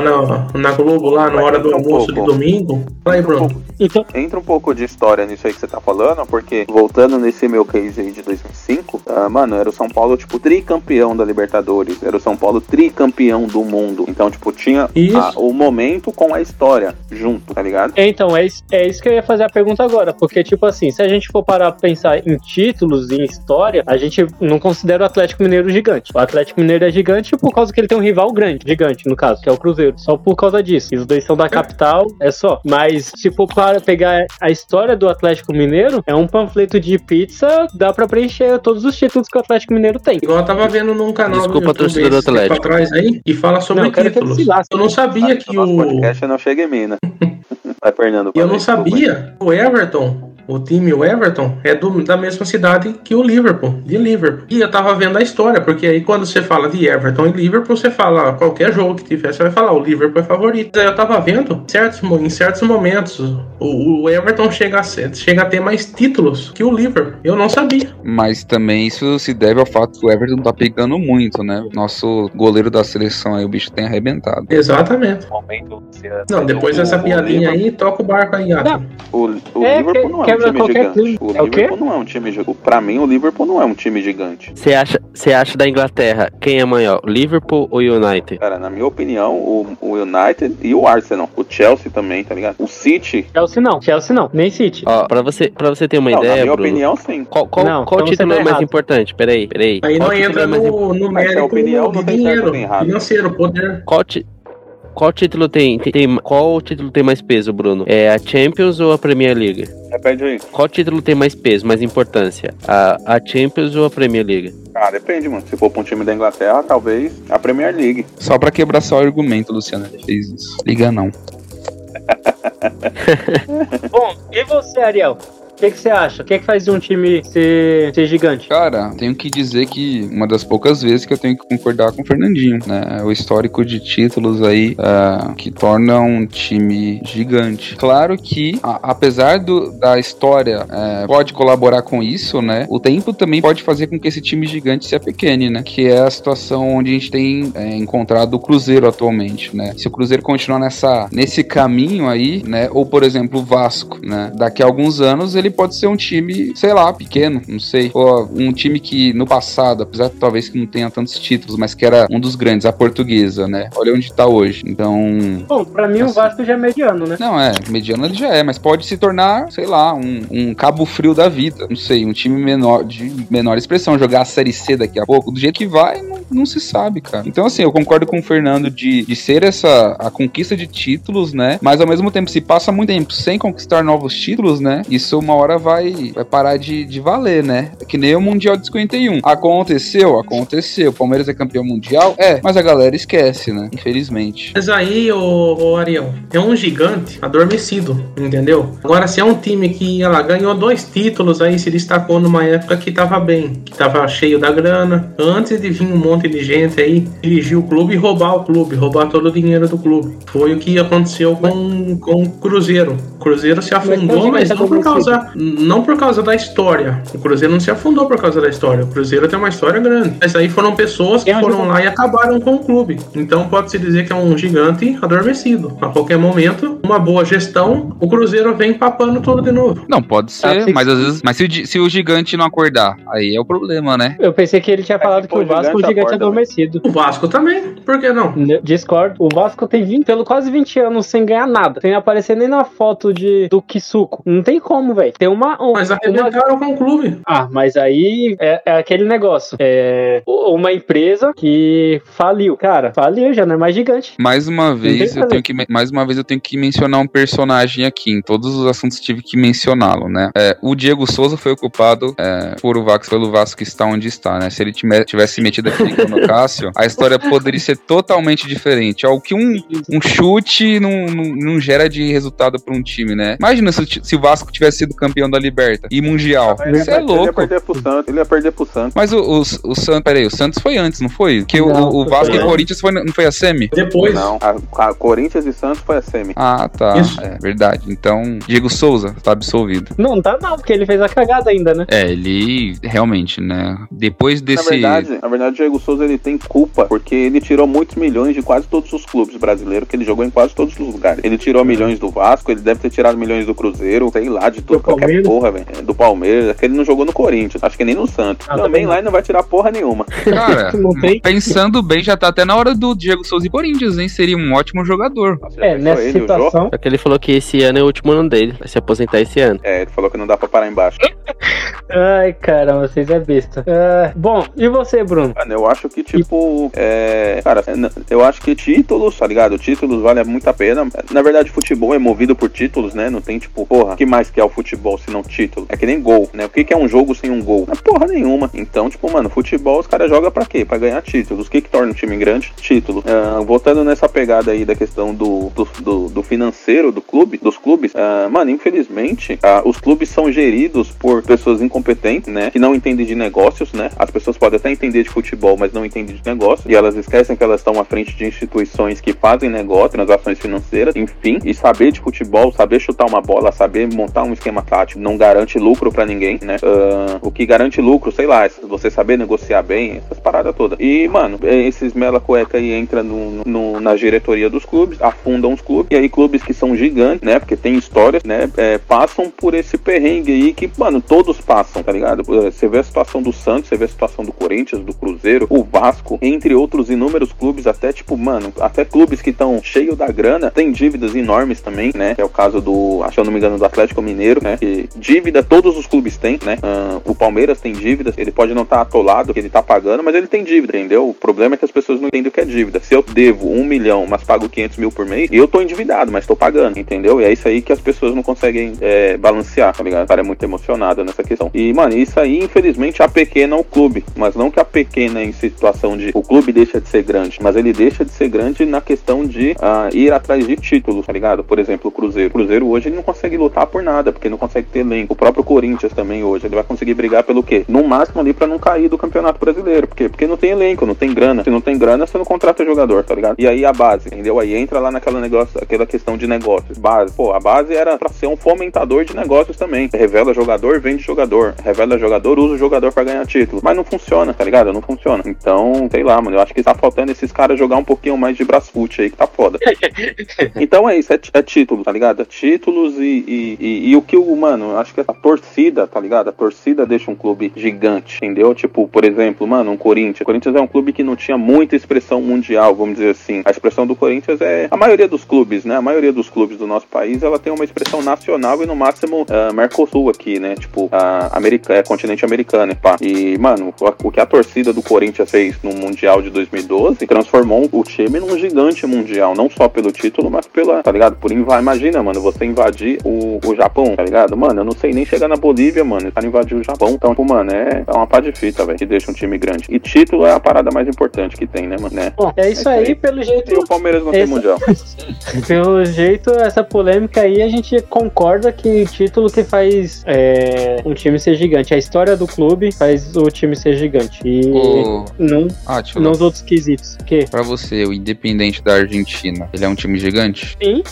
na, na Globo, lá na hora do almoço de domingo. Fala aí, Bruno. Então, Entra um pouco de história nisso aí que você tá falando, porque voltando nesse meu case aí de 2005, ah, mano, era o São Paulo, tipo, tricampeão da Libertadores, era o São Paulo tricampeão do mundo. Então, tipo, tinha a- o momento com a história junto, tá ligado? É, Então, é isso, é isso que eu ia fazer a pergunta agora. Porque, tipo assim, se a gente for parar pra pensar em títulos, em história, a gente não considera o Atlético Mineiro gigante. O Atlético Mineiro é gigante por causa que ele tem um rival grande, gigante, no caso, que é o Cruzeiro. Só por causa disso. E os dois são da capital, é só. Mas, se for para pegar a história do Atlético Mineiro, é um panfleto de pizza, dá pra preencher todos os títulos que o Atlético Mineiro tem. Igual eu tava vendo num canal Desculpa, do YouTube torcedor do esse Atlético. atrás aí, e fala sobre Não, eu títulos. lasque. Eu não sabia Ah, que o... podcast não chega em mim, né? Vai, Fernando. E eu não sabia o Everton, o time o Everton, é do- da mesma cidade que o Liverpool, de Liverpool. E eu tava vendo a história, porque aí quando você fala de Everton e Liverpool, você fala qualquer jogo que tiver, você vai falar o Liverpool é favorito. Aí eu tava vendo, certos, em certos momentos, o, o Everton chega a, ser- chega a ter mais títulos que o Liverpool. Eu não sabia. Mas também isso se deve ao fato que o Everton tá pegando muito, né? Nosso goleiro da seleção aí, o bicho tem arrebentado. Exatamente. Não, depois dessa piadinha aí, toca o barco aí, Gato. O, o É, Liverpool não é quebra time qualquer gigante. clima. O É o quê? Liverpool não é um time gigante. Pra mim, o Liverpool não é um time gigante. Você acha, você acha da Inglaterra quem é maior, Liverpool ou United? Cara, na minha opinião, o, o United e o Arsenal. O Chelsea também, tá ligado? O City. Chelsea não, Chelsea não, nem City. Ó, pra você, pra você ter uma não, na ideia, minha Bruno, opinião, sim. qual, qual, Não, qual então título tá é mais errado. importante? Peraí, peraí. Aí Qual não título entra é mais im- no, no mérito opinião não de tem certo dinheiro, nem errado. financeiro, poder. Qual, ti- qual título tem, tem, tem- Qual título tem mais peso, Bruno? É a Champions ou a Premier League? Repete aí. Qual título tem mais peso, mais importância? A, a Champions ou a Premier League? Ah, depende, mano. Se for pra um time da Inglaterra, talvez a Premier League. Só pra quebrar seu argumento, Luciano, ele fez isso. Liga não. Bom, e você, Ariel? Que, que você acha? O que, que faz um time ser, ser gigante? Cara, tenho que dizer que uma das poucas vezes que eu tenho que concordar com o Fernandinho, né? O histórico de títulos aí ah, que torna um time gigante. Claro que, a- apesar do- da história eh, pode colaborar com isso, né? O tempo também pode fazer com que esse time gigante se apequene, né? Que é a situação onde a gente tem eh, encontrado o Cruzeiro atualmente, né? Se o Cruzeiro continuar nessa, nesse caminho aí, né? Ou, por exemplo, o Vasco, né? Daqui a alguns anos ele pode ser um time, sei lá, pequeno, não sei. Ou um time que no passado, apesar de talvez que não tenha tantos títulos, mas que era um dos grandes, a portuguesa, né? Olha onde tá hoje. Então, Bom, pra mim o Assim. Vasco já é mediano, né? não, é, mediano ele já é, mas pode se tornar, sei lá, um, um cabo frio da vida. Não sei, um time menor, de menor expressão. Jogar a Série C daqui a pouco, do jeito que vai, não, não se sabe, cara. Então, assim, eu concordo com o Fernando de, de ser essa a conquista de títulos, né? Mas ao mesmo tempo, se passa muito tempo sem conquistar novos títulos, né? Isso uma hora vai, vai parar de, de valer, né? É que nem o Mundial de 51. Aconteceu, aconteceu. O Palmeiras é campeão mundial? É, mas a galera esquece, né? Infelizmente. Mas aí, ô, ô Ariel, é um gigante adormecido, entendeu? Agora, se é um time que ela ganhou dois títulos, aí se destacou numa época que tava bem, que tava cheio da grana, antes de vir um monte de gente aí dirigir o clube e roubar o clube, roubar todo o dinheiro do clube. Foi o que aconteceu com, com o Cruzeiro. O Cruzeiro se afundou, Mas mas não por causa, não por causa da história. O Cruzeiro não se afundou por causa da história. O Cruzeiro tem uma história grande. Mas aí foram pessoas que foram lá e acabaram com o clube. Então pode-se dizer que é um gigante adormecido. A qualquer momento, uma boa gestão, o Cruzeiro vem papando tudo de novo. Não, pode ser, sim. mas às vezes. Mas se o, se o gigante não acordar, aí é o problema, né? Eu pensei que ele tinha falado que pô, o Vasco é um gigante acorda, adormecido. O Vasco também, por que não? Ne- Discord. O Vasco tem 20, pelo quase 20 anos sem ganhar nada. Sem aparecer nem na foto de, do Kisuko. Não tem como, velho. Tem uma, um- Mas uma. arrebentaram com o clube. Ah, mas aí é, é aquele negócio. É uma empresa que faliu. Cara, faliu, já não é mais gigante. Mais uma vez, eu tenho que, mais uma vez eu tenho que mencionar um personagem aqui. Em todos os assuntos tive que mencioná-lo, né? É, o Diego Souza foi ocupado é, por o Vasco, pelo Vasco que está onde está, né? Se ele tivesse metido aquele no Cássio, a história poderia ser totalmente diferente. Ó, O que um, um chute não, não, não gera de resultado para um time né? Imagina se, se o Vasco tivesse sido campeão da Liberta e Mundial. Ia, é ele ia louco. perder pro Santos, ele ia perder pro Santos. Mas o, o, o Santos, peraí, o Santos foi antes, não foi? Porque o- Não, o, o Vasco foi e o Corinthians foi, não foi a semi? Depois. Não, a, a Corinthians e Santos foi a semi. Ah, tá. Isso. É verdade. Então, Diego Souza tá absolvido. Não, tá não, porque ele fez a cagada ainda, né? É, ele realmente, né? Depois Na desse. verdade, na verdade, o Diego Souza ele tem culpa porque ele tirou muitos milhões de quase todos os clubes brasileiros, que ele jogou em quase todos os lugares. Ele tirou milhões do Vasco, ele deve ter tirado milhões do Cruzeiro, sei lá, de tudo, Palmeiras. porra, velho. É, Do Palmeiras, é que ele não jogou no Corinthians, acho que nem no Santos. Ah, também também lá ele não vai tirar porra nenhuma. Cara, pensando bem, já tá até na hora do Diego Souza e Corinthians, hein? Seria um ótimo jogador. Nossa, É, nessa ele, situação. Só que ele falou que esse ano é o último ano dele. Vai se aposentar esse ano. É, ele falou que não dá pra parar embaixo. Ai, caramba, vocês é besta. Ah, bom, e você, Bruno? Mano, eu acho que, tipo, é. Cara, eu acho que títulos, tá ligado? Títulos vale muito a pena. Na verdade, futebol é movido por títulos, né? Não tem, tipo, porra, o que mais que é o futebol se não título? É que nem gol, né? O que, que é um jogo sem um gol? Não é porra nenhuma. Então, tipo, mano, futebol os caras jogam pra quê? Pra ganhar títulos. O que que torna um time grande? Título. Ah, voltando nessa pegada aí da questão do, do, do- do financeiro do clube, dos clubes, ah, mano, infelizmente, ah, os clubes são geridos por pessoas incompetentes, né? Que não entendem de negócios, né? As pessoas podem até entender de futebol, mas não entendem de negócio. E elas esquecem que elas estão à frente de instituições que fazem negócio, transações financeiras, enfim. E saber de futebol, saber chutar uma bola, saber montar um esquema tático, não garante lucro pra ninguém, né? Ah, o que garante lucro, sei lá, é você saber negociar bem, essas paradas todas. E, mano, é, esses mela cueca aí entra no, no- na diretoria dos clubes, afundam os clubes. E aí, clubes que são gigantes, né? Porque tem histórias, né? é, passam por esse perrengue aí que, mano, todos passam, tá ligado? Eh, Você vê a situação do Santos, você vê a situação do Corinthians, do Cruzeiro, o Vasco, entre outros inúmeros clubes, até tipo, mano, até clubes que estão cheios da grana, tem dívidas enormes também, né? É o caso do, acho que eu não me engano, do Atlético Mineiro, né? Que dívida todos os clubes têm, né? Ah, o Palmeiras tem dívidas, ele pode não estar atolado, que ele tá pagando, mas ele tem dívida, entendeu? O problema é que as pessoas não entendem o que é dívida. Se eu devo um milhão, mas pago 500 mil por mês, eu tô endividado, mas tô pagando, entendeu? E é isso aí que as pessoas não conseguem é, balancear, tá ligado? O cara é muito emocionado nessa questão. E, mano, isso aí, infelizmente, apequena o clube. Mas não que apequena em situação de o clube deixa de ser grande, mas ele deixa de ser grande na questão de ah, ir atrás de títulos, tá ligado? Por exemplo, o Cruzeiro. O Cruzeiro hoje ele não consegue lutar por nada, porque não consegue ter elenco. O próprio Corinthians também hoje, ele vai conseguir brigar pelo quê? No máximo ali pra não cair do Campeonato Brasileiro. Por quê? Porque não tem elenco, não tem grana. Se não tem grana, você não contrata jogador, tá ligado? E aí a base, entendeu? Aí entra lá naquela negócio, aquela questão de negócios. Base. Pô, a base era pra ser um fomentador de negócios também. Revela jogador, vende jogador. Revela jogador, usa o jogador pra ganhar título. Mas não funciona, tá ligado? Não funciona. Então, sei lá, mano. Eu acho que tá faltando esses caras jogar um pouquinho mais de brasfoot aí, que tá foda. Então é isso, é, é título, tá ligado? É títulos e, e, e- e o que o, mano, acho que a torcida, tá ligado? A torcida deixa um clube gigante, entendeu? Tipo, por exemplo, mano, um Corinthians. O Corinthians é um clube que não tinha muita expressão mundial, vamos dizer assim. A expressão do Corinthians é. A maioria dos clubes, né? A maioria dos clubes do nosso país, ela tem uma expressão nacional e no máximo ah, Mercosul aqui, né? Tipo, a America, é, continente americano, e pá. E, mano, o, o que a torcida do Corinthians fez no Mundial de 2012 transformou o time num gigante mundial, não só pelo título, mas pela, tá ligado? Por invadir. Imagina, mano, você invadir o, o Japão, tá ligado? Mano, eu não sei nem chegar na Bolívia, mano, e cara invadir o Japão. Então, tipo, mano, é, é uma pá de fita, velho, que deixa um time grande. E título é a parada mais importante que tem, né, mano? Né? Bom, é isso isso aí, aí. pelo jeito. E o Palmeiras não tem Esse- mundial. Pelo jeito, essa polêmica aí, a gente concorda que título que faz é, um time ser gigante. A história do clube faz o time ser gigante. E Ô, não, Átila, não os outros quesitos. O quê? pra você, o Independente da Argentina, ele é um time gigante? Sim.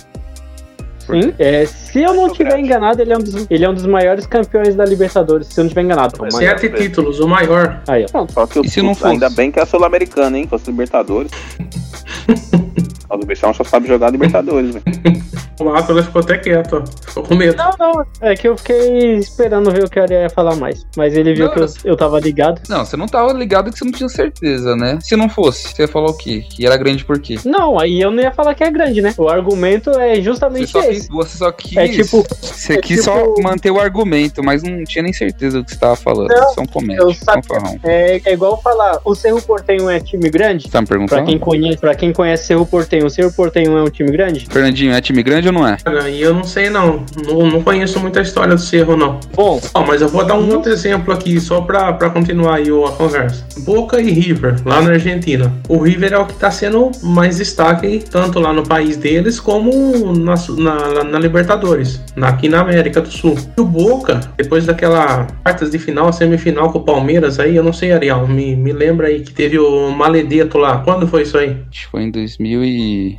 Sim. É, se eu não grande. enganado, ele é, um dos, ele é um dos maiores campeões da Libertadores. Se eu não estiver enganado. Sete títulos, o maior. Aí, ó. Pronto. Só que o, E se não fosse? ainda bem que é a Sul-Americana, hein? Se fosse Libertadores. O do bichão só sabe jogar Libertadores, velho. O Atlas ficou até quieto, ó. Ficou com medo. Não, não. É que eu fiquei esperando ver o que Ariel ia falar mais. Mas ele viu Não, que eu, eu tava ligado. Não, você não tava ligado que você não tinha certeza, né? Se não fosse, você ia falar o quê? Que era grande por quê? Não, aí eu não ia falar que é grande, né? O argumento é Você justamente só, quis, esse. você só quis. É tipo- Você é quis tipo- só manter o argumento, mas não tinha nem certeza do que você tava falando. Não, é um comédia. eu Isso é. É, é igual falar, o Cerro Portenho é time grande? Você tá me Pra perguntando? quem conhece, pra quem conhece Cerro Portenho Portenho. O Cerro Portenho é um time grande? Fernandinho, é time grande ou não é? Cara, eu não sei não. não. Não conheço muita história do Cerro, não. Bom, Ó, mas eu vou dar um outro exemplo aqui, só pra, pra continuar aí a conversa. Boca e River, lá na Argentina. O River é o que tá sendo mais destaque, tanto lá no país deles, como na, na, na Libertadores, na- aqui na América do Sul. E o Boca, depois daquela quartas de final, semifinal com o Palmeiras aí, eu não sei, Ariel, me, me lembra aí que teve o Maledeto lá. Quando foi isso aí? Acho que foi em 2000 e...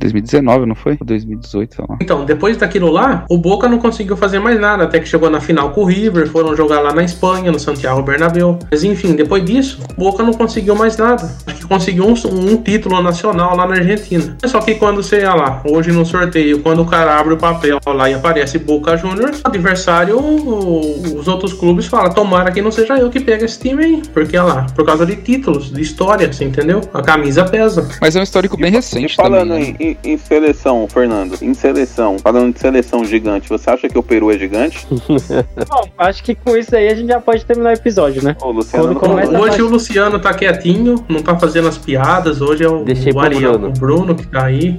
2019, não foi? Ou 2018, sei lá. Então, depois daquilo lá, o Boca não conseguiu fazer mais nada, até que chegou na final com o River, foram jogar lá na Espanha, no Santiago Bernabéu. Mas enfim, depois disso, o Boca não conseguiu mais nada. Acho que conseguiu um, um título nacional lá na Argentina. Só que quando você ia lá, hoje no sorteio, quando o cara abre o papel lá e aparece Boca Juniors, o adversário, os outros clubes falam, tomara que não seja eu que pega esse time aí. Porque, olha lá, por causa de títulos, de história, você entendeu? A camisa pesa. Mas é um histórico bem recente falando também. né? Em, em- em seleção, Fernando, em seleção, falando de seleção gigante, você acha que o Peru é gigante? bom, acho que com isso aí a gente já pode terminar o episódio, né? Ô, Luciano, Hoje a o Luciano tá quietinho, não tá fazendo as piadas. Hoje é o, Deixei o Ariel, Bruno. o Bruno que tá aí.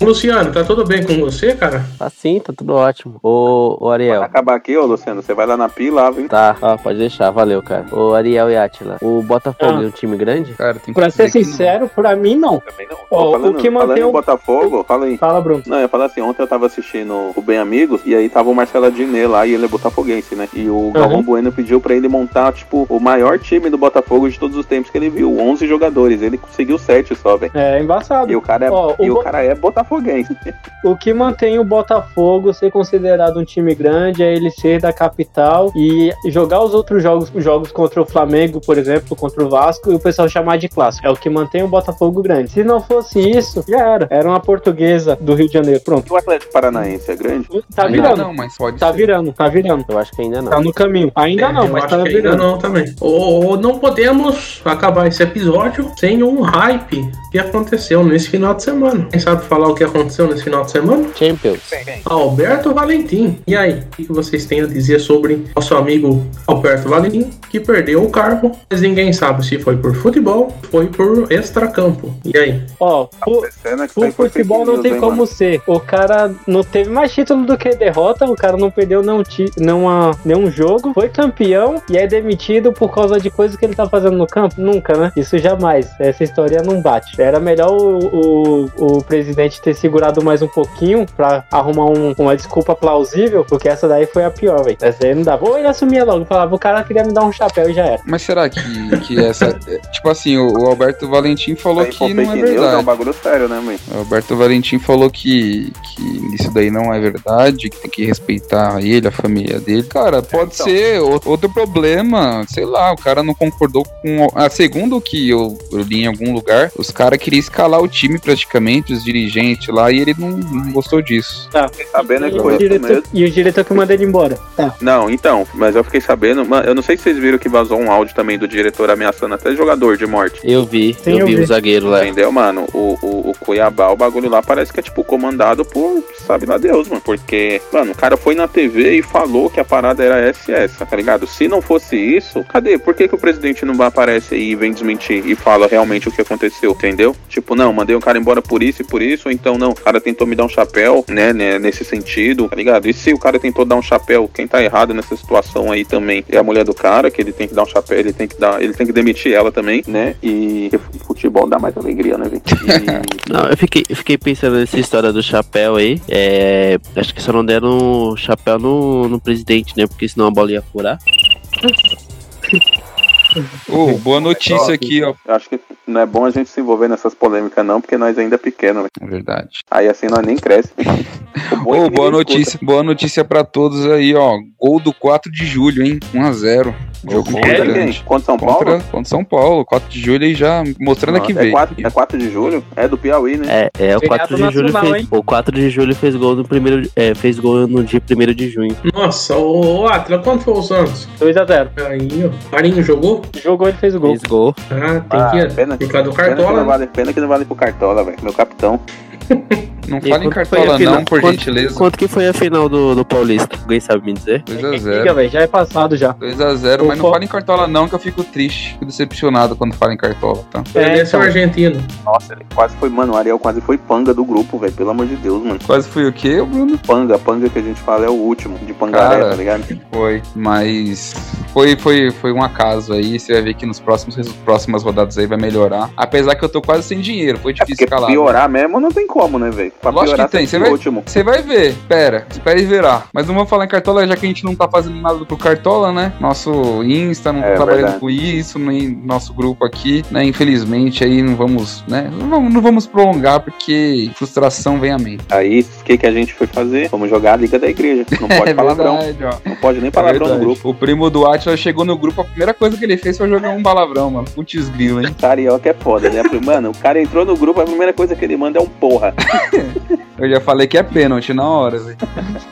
Luciano, tá tudo bem com você, cara? Assim, tá tudo ótimo. Ô, ô Ariel. Vai acabar aqui, ô Luciano, você vai lá na pia lava, hein? Tá, ó, pode deixar, valeu, cara. Ô Ariel e Atila, o Botafogo Ah. é um time grande? Cara, tem que Pra ser que sincero, pra mim não. Também não. Ó, o que falando mantém em o- Botafogo, fala aí. Fala, Bruno. Não, eu ia falar assim, ontem eu tava assistindo o Bem Amigos e aí tava o Marcelo Adnet lá e ele é botafoguense, né? E o Galvão Bueno pediu pra ele montar, tipo, o maior time do Botafogo de todos os tempos que ele viu, 11 jogadores. Ele conseguiu 7 só, velho. É embaçado. E o cara é, Ó, o e o Bo- cara é botafoguense. O que mantém o Botafogo ser considerado um time grande é ele ser da capital e jogar os outros jogos, jogos contra o Flamengo, por exemplo, contra o Vasco, e o pessoal chamar de clássico. É o que mantém o Botafogo grande. Se não fosse isso, já era. Era uma portuguesa do Rio de Janeiro. Pronto. E o Atlético Paranaense é grande? Tá Ainda virando. não, mas pode Tá ser. virando, tá virando. Eu acho que ainda não. Tá no caminho. Ainda É, não, eu mas acho tá que ainda virando. não também. Ou, ou não podemos acabar esse episódio sem um hype que aconteceu nesse final de semana. Quem sabe falar o que aconteceu nesse final de semana? Champions. Alberto Valentim. E aí, o que vocês têm a dizer sobre nosso amigo Alberto Valentim, que perdeu o cargo, mas ninguém sabe se foi por futebol, foi por extracampo. E aí? Ó, o, Cena que tá o foi futebol não tem hein, como mano? ser. O cara não teve mais título do que derrota, o cara não perdeu nenhum, ti, nenhuma, nenhum jogo, foi campeão e é demitido por causa de coisas que ele tá fazendo no campo? Nunca, né? Isso jamais. Essa história não bate. Era melhor o, o, o presidente ter segurado mais um pouquinho pra arrumar um- uma desculpa plausível, porque essa daí foi a pior, velho. Essa aí não dava. Ou ele assumia logo, falava, o cara queria me dar um chapéu e já era. Mas será que, que essa. tipo assim, o, o Alberto Valentim falou aí que não é news, é um verdade. bagulho sério, né, mãe? O Alberto Valentim falou que, que isso daí não é verdade, que tem que respeitar ele, a família dele. Cara, pode então. ser outro problema, sei lá, o cara não concordou com. A segundo que eu, eu li em algum lugar, os caras queriam escalar o time praticamente, os dirigentes lá, e ele não, não gostou disso. Fiquei sabendo que E foi diretor, e o diretor que manda ele embora. Tá. Não, então, mas eu fiquei sabendo, eu não sei se vocês viram que vazou um áudio também do diretor ameaçando até jogador de morte. Eu vi, Sim, eu eu vi vi. o zagueiro lá. Entendeu, mano? O, o, o Cuiabá, o bagulho lá parece que é, tipo, comandado por, sabe lá Deus, mano. Porque, mano, o cara foi na TV e falou que a parada era essa e essa, tá ligado? Se não fosse isso, cadê? Por que, que o presidente não aparece aí e vem desmentir e fala realmente o que aconteceu, entendeu? Tipo, não, mandei o cara embora por isso e por isso, ou então não, o cara tentou me dar um chapéu, né, né, nesse sentido, tá ligado? E se o cara tentou dar um chapéu, quem tá errado nessa situação aí também é a mulher do cara, que ele tem que dar um chapéu, ele tem que dar, ele tem que demitir ela também, né? E futebol dá mais alegria, né, velho? E- Não, eu fiquei, fiquei pensando nessa história do chapéu aí. É, acho que só não deram chapéu no, no presidente, né? Porque senão a bola ia furar. Ô, boa notícia aqui, ó. Eu acho que não é bom a gente se envolver nessas polêmicas, não, porque nós ainda é pequeno, velho. É verdade. Aí assim nós nem cresce. O é que boa notícia, boa notícia pra todos aí, ó. Gol do 4 de julho, hein? 1 a 0 Jogo escuta. Contra? Contra São Paulo? Contra, contra São Paulo, 4 de julho aí já mostrando Nossa, que é, veio. 4, é 4 de julho? É do Piauí, né? É, é o Feriado 4 de julho nacional, fez, hein? o 4 de julho fez gol no primeiro, é, fez gol no dia 1 de junho. Nossa, ô, ô Atila, quanto foi o Santos? 2x0. Aí, ó. Marinho jogou? Jogou, ele fez o gol. Fez gol. Ah, tem Ah, que pena, por causa do pena, que não Cartola. vale, pena que não vale pro Cartola, velho. Meu capitão. Não E fala em foi cartola não, por Quanto- gentileza. Quanto que foi a final do, do Paulista? Alguém sabe me dizer? 2x0. Liga, velho, já é passado já. 2x0, mas não fala em cartola não, que eu fico triste, fico decepcionado quando fala em cartola, tá? Ele é então. o argentino. Nossa, ele quase foi, mano, o Ariel quase foi panga do grupo, velho. Pelo amor de Deus, mano. Quase fui o quê, Bruno? Panga, panga que a gente fala é o último, de pangaré, Cara. tá ligado? Foi, mas foi, foi, foi um acaso aí. Você vai ver que nos próximos próximas rodadas aí vai melhorar. Apesar que eu tô quase sem dinheiro, foi É difícil porque escalar. piorar mesmo não tem como, né, velho? Pra Lógico que tem, você vai- último. Você vai ver, pera, espera e verá. Mas não vou falar em cartola, já que a gente não tá fazendo nada pro cartola, né? Nosso Insta não tá É, trabalhando verdade. com isso, nem nosso grupo aqui, né? Infelizmente aí não vamos, né? Não vamos, não vamos prolongar porque frustração vem a mente. Aí, o que, que a gente foi fazer? Vamos jogar a Liga da Igreja. Não pode é palavrão. verdade. Não pode nem É palavrão no verdade. grupo. O primo do Atila chegou no grupo, a primeira coisa que ele fez foi jogar um palavrão, mano. Putz grilo, hein? Carioca é foda, né? Mano, o cara entrou no grupo, a primeira coisa que ele manda é um porra. Eu já falei que é pênalti na hora, velho.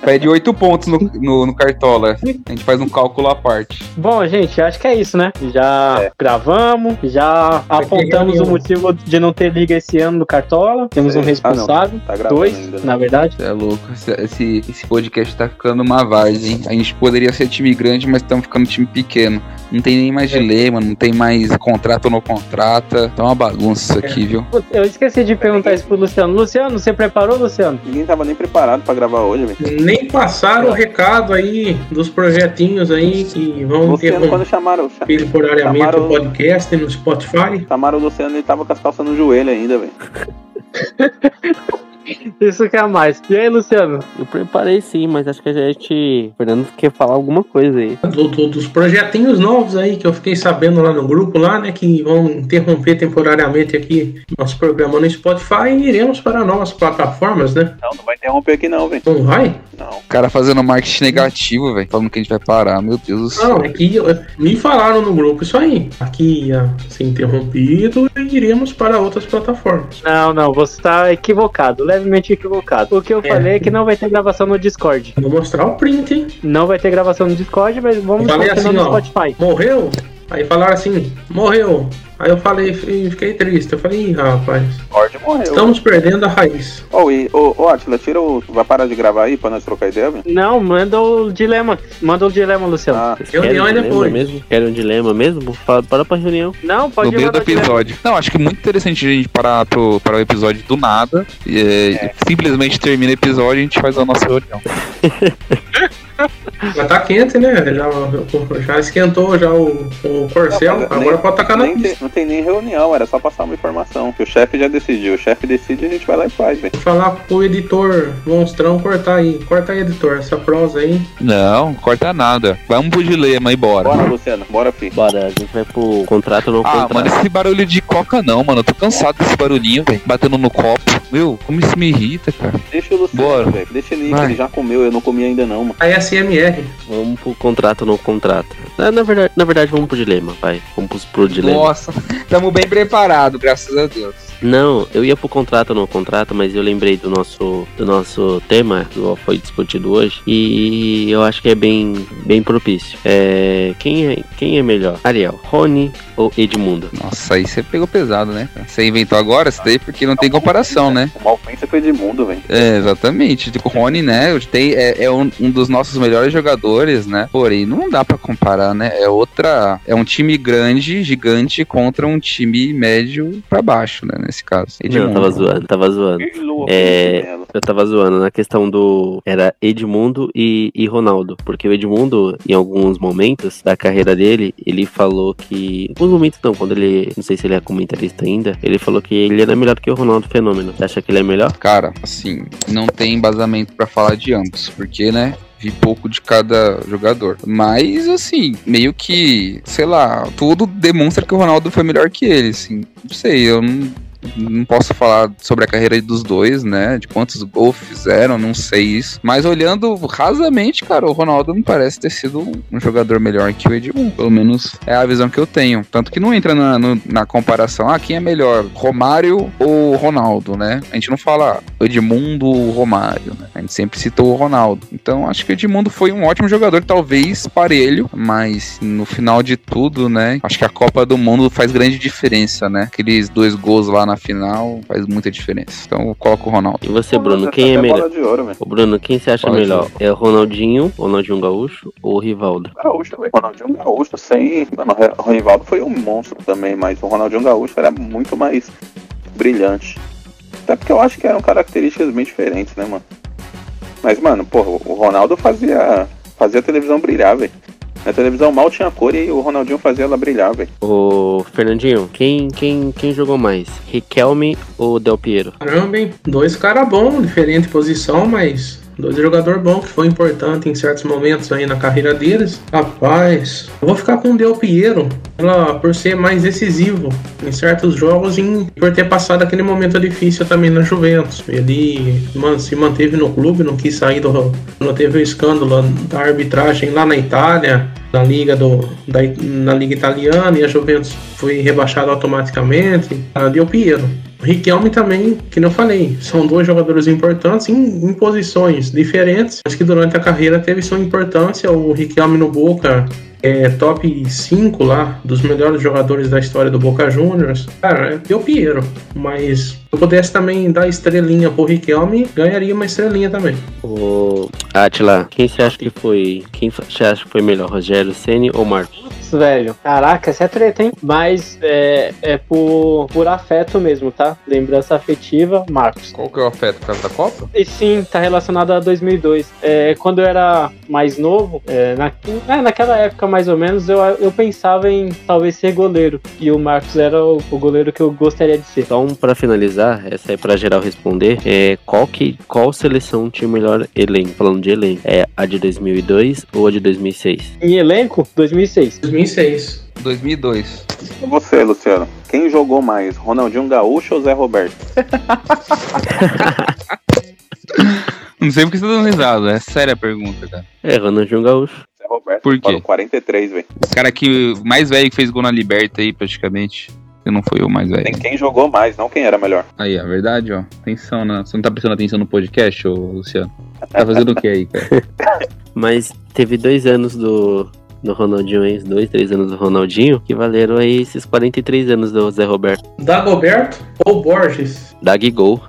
Pede oito pontos no, no, no Cartola. A gente faz um cálculo à parte. Bom, gente, acho que é isso, né? Já É. gravamos, já apontamos reunião. o motivo de não ter liga esse ano do Cartola. Temos um É. responsável. Tá gravando Dois, ainda. né? na verdade. Você é louco. Esse, esse, esse podcast tá ficando uma hein? A gente poderia ser time grande, mas estamos ficando time pequeno. Não tem nem mais dilema, não tem mais contrato ou não contrata. Tá uma bagunça isso aqui, viu? Eu esqueci de perguntar isso pro Luciano. Luciano, você preparou, Luciano? Ninguém tava nem preparado pra gravar hoje, velho. Nem passaram o recado aí dos projetinhos aí que vão Luciano, quando interromper chamaram, temporariamente chamaram- o podcast no Spotify. chamaram o Luciano, ele tava com as calças no joelho ainda, velho. Isso que é mais. E aí, Luciano? Eu preparei sim, mas acho que a gente. O Fernando quer falar alguma coisa aí. Do- do- dos projetinhos novos aí que eu fiquei sabendo lá no grupo lá, né? Que vão interromper temporariamente aqui nosso programa no Spotify e iremos para novas plataformas, né? Não, não vai interromper aqui não, velho. Não vai? Não. O cara fazendo marketing negativo, velho. Falando que a gente vai parar. Meu Deus do céu. Não, é que eu- me falaram no grupo isso aí. Aqui ia ser interrompido e iremos para outras plataformas. Não, não, você tá equivocado, levemente equivocado. O que eu É. falei é que não vai ter gravação no Discord. Vou mostrar o print, hein? Não vai ter gravação no Discord, mas vamos continuar assim, no ó. Spotify. Morreu? Aí falaram assim, morreu. Aí eu falei, fi- fiquei triste. Eu falei, Ih, rapaz, Ford morreu. estamos perdendo a raiz. Ô, e, ô, ô, Atila, tira o. Vai parar de gravar aí pra nós trocar ideia, velho? Não, manda o dilema. Manda o dilema, Luciano. Ah, Reunião é um dilema depois. mesmo? Querem um dilema mesmo? Fala- Para pra reunião. Não, pode no meio do episódio. Não, acho que é muito interessante a gente parar pro, para o episódio do nada. E, é, e simplesmente termina o episódio e a gente faz a nossa reunião. Já tá quente, né? Já, já esquentou já o, o corcel. Não, mas Agora nem- pode tacar na pista. tem- não tem nem reunião, era só passar uma informação. Que o chefe já decidiu. O chefe decide, a gente vai lá e faz, velho. Vou falar pro editor monstrão cortar aí. Corta aí, editor, essa prosa aí. Não, corta nada. Vamos pro dilema e bora. Bora, Luciano, bora, fi. Bora, a gente vai pro contrato ou não Ah, contrato. mano, esse barulho de coca não, mano. Eu tô cansado desse barulhinho, velho. Batendo no copo. Meu, como isso me irrita, cara. Deixa o Bora. Luciano, velho. Deixa ele ir, que ele já comeu, eu não comi ainda não, mano. A SMR. Vamos pro contrato ou não contrato. Na, na verdade, na verdade, vamos pro dilema, vai. Vamos pro, dilema. Nossa, tamo bem preparado, graças a Deus. Não, eu ia pro contrato ou não contrato, mas eu lembrei do nosso, do nosso tema, que foi discutido hoje, e eu acho que é bem, bem propício. É, quem, é, quem é melhor? Ariel, Rony ou Edmundo? Nossa, aí você pegou pesado, né? Você inventou agora isso daí porque não tem comparação, né? Uma ofensa pro Edmundo, velho. É, exatamente. Tipo, o Rony, né? Tem, é é um, um dos nossos melhores jogadores, né? Porém, não dá pra comparar, né? É outra. É um time grande, gigante, contra um time médio pra baixo, né? Nesse caso. Não, Edmundo. tava zoando, tava zoando. É, Eu tava zoando na questão do. Era Edmundo e, e Ronaldo. Porque o Edmundo, em alguns momentos da carreira dele, ele falou que. Em alguns momentos não, quando ele. Não sei se ele é comentarista ainda. Ele falou que ele era melhor que o Ronaldo Fenômeno. Você acha que ele é melhor? Cara, assim, não tem embasamento pra falar de ambos, porque, né? Vi pouco de cada jogador. Mas, assim, meio que, sei lá, tudo demonstra que o Ronaldo foi melhor que ele, assim. Não sei, eu não, não posso falar sobre a carreira dos dois, né? De quantos gols fizeram, não sei isso. Mas olhando rasamente, cara, o Ronaldo me parece ter sido um jogador melhor que o Edmundo. Pelo menos é a visão que eu tenho. Tanto que não entra na, no- na comparação, ah, quem é melhor, Romário ou Ronaldo, né? A gente não fala Edmundo ou Romário, né? A gente sempre citou o Ronaldo. Então acho que o Edmundo foi um ótimo jogador, talvez parelho, mas no final de tudo, né? Acho que a Copa do Mundo faz grande diferença, né? Aqueles dois gols lá na final faz muita diferença. Então eu coloco o Ronaldo. E você, Bruno, Nossa, quem é melhor? ouro. Ô, Bruno, quem você acha Bola melhor? É o Ronaldinho, Ronaldinho Gaúcho ou o Rivaldo? Gaúcho, velho. Ronaldinho Gaúcho, sem. Mano, o Rivaldo foi um monstro também, mas o Ronaldinho Gaúcho era muito mais brilhante. Até porque eu acho que eram características bem diferentes, né, mano? Mas, mano, porra, o Ronaldo fazia. fazia a televisão brilhar, velho. A televisão mal tinha cor e o Ronaldinho fazia ela brilhar, velho. Ô, Fernandinho, quem, quem, quem jogou mais? Riquelme ou Del Piero? Caramba, hein? Dois caras bons, diferente posição, mas dois jogadores bons que foi importante em certos momentos aí na carreira deles. Rapaz, eu vou ficar com o Del Piero ela, por ser mais decisivo em certos jogos e por ter passado aquele momento difícil também na Juventus. Ele man- se manteve no clube, não quis sair do. Não teve o escândalo da arbitragem lá na Itália, na liga do da, na liga italiana e a Juventus foi rebaixada automaticamente. A Del Piero. Riquelme também, que não falei, são dois jogadores importantes em, em posições diferentes, mas que durante a carreira teve sua importância. O Riquelme no Boca é top 5 lá dos melhores jogadores da história do Boca Juniors. Cara, é Del Piero, mas se eu pudesse também dar estrelinha pro Riquelme, ganharia uma estrelinha também. Ô, Atila, quem você acha que foi? Quem você acha que foi melhor, Rogério Ceni ou Marcos? Putz, velho. Caraca, essa é treta, hein? Mas é, é por, por afeto mesmo, tá? Lembrança afetiva, Marcos. Qual que é o afeto por causa da Copa? E sim, tá relacionado a 2002. É, quando eu era mais novo, é, na, é, naquela época mais ou menos, eu, eu pensava em talvez ser goleiro. E o Marcos era o, o goleiro que eu gostaria de ser. Então, pra finalizar, essa é pra geral responder. É, qual, que, qual seleção tinha o melhor elenco? Falando de elenco, é a de 2002 ou a de 2006? Em elenco, 2006. 2006. 2002. E você, Luciano? Quem jogou mais? Ronaldinho Gaúcho ou Zé Roberto? Não sei porque você tá dando risada, é séria a pergunta, cara. É, Ronaldinho Gaúcho. Zé Roberto. Por quê? Falou 43, velho. O cara que mais velho que fez gol na Liberta aí, praticamente. Eu não foi o mais velho. Tem quem jogou mais, não quem era melhor. Aí, a verdade, ó. Atenção, né? Você não tá prestando atenção no podcast, ô Luciano? Tá fazendo o que aí, cara? Mas teve dois anos do, do Ronaldinho, hein? Dois, três anos do Ronaldinho, que valeram aí esses 43 anos do Zé Roberto. Dagoberto ou Borges? Dag Gol.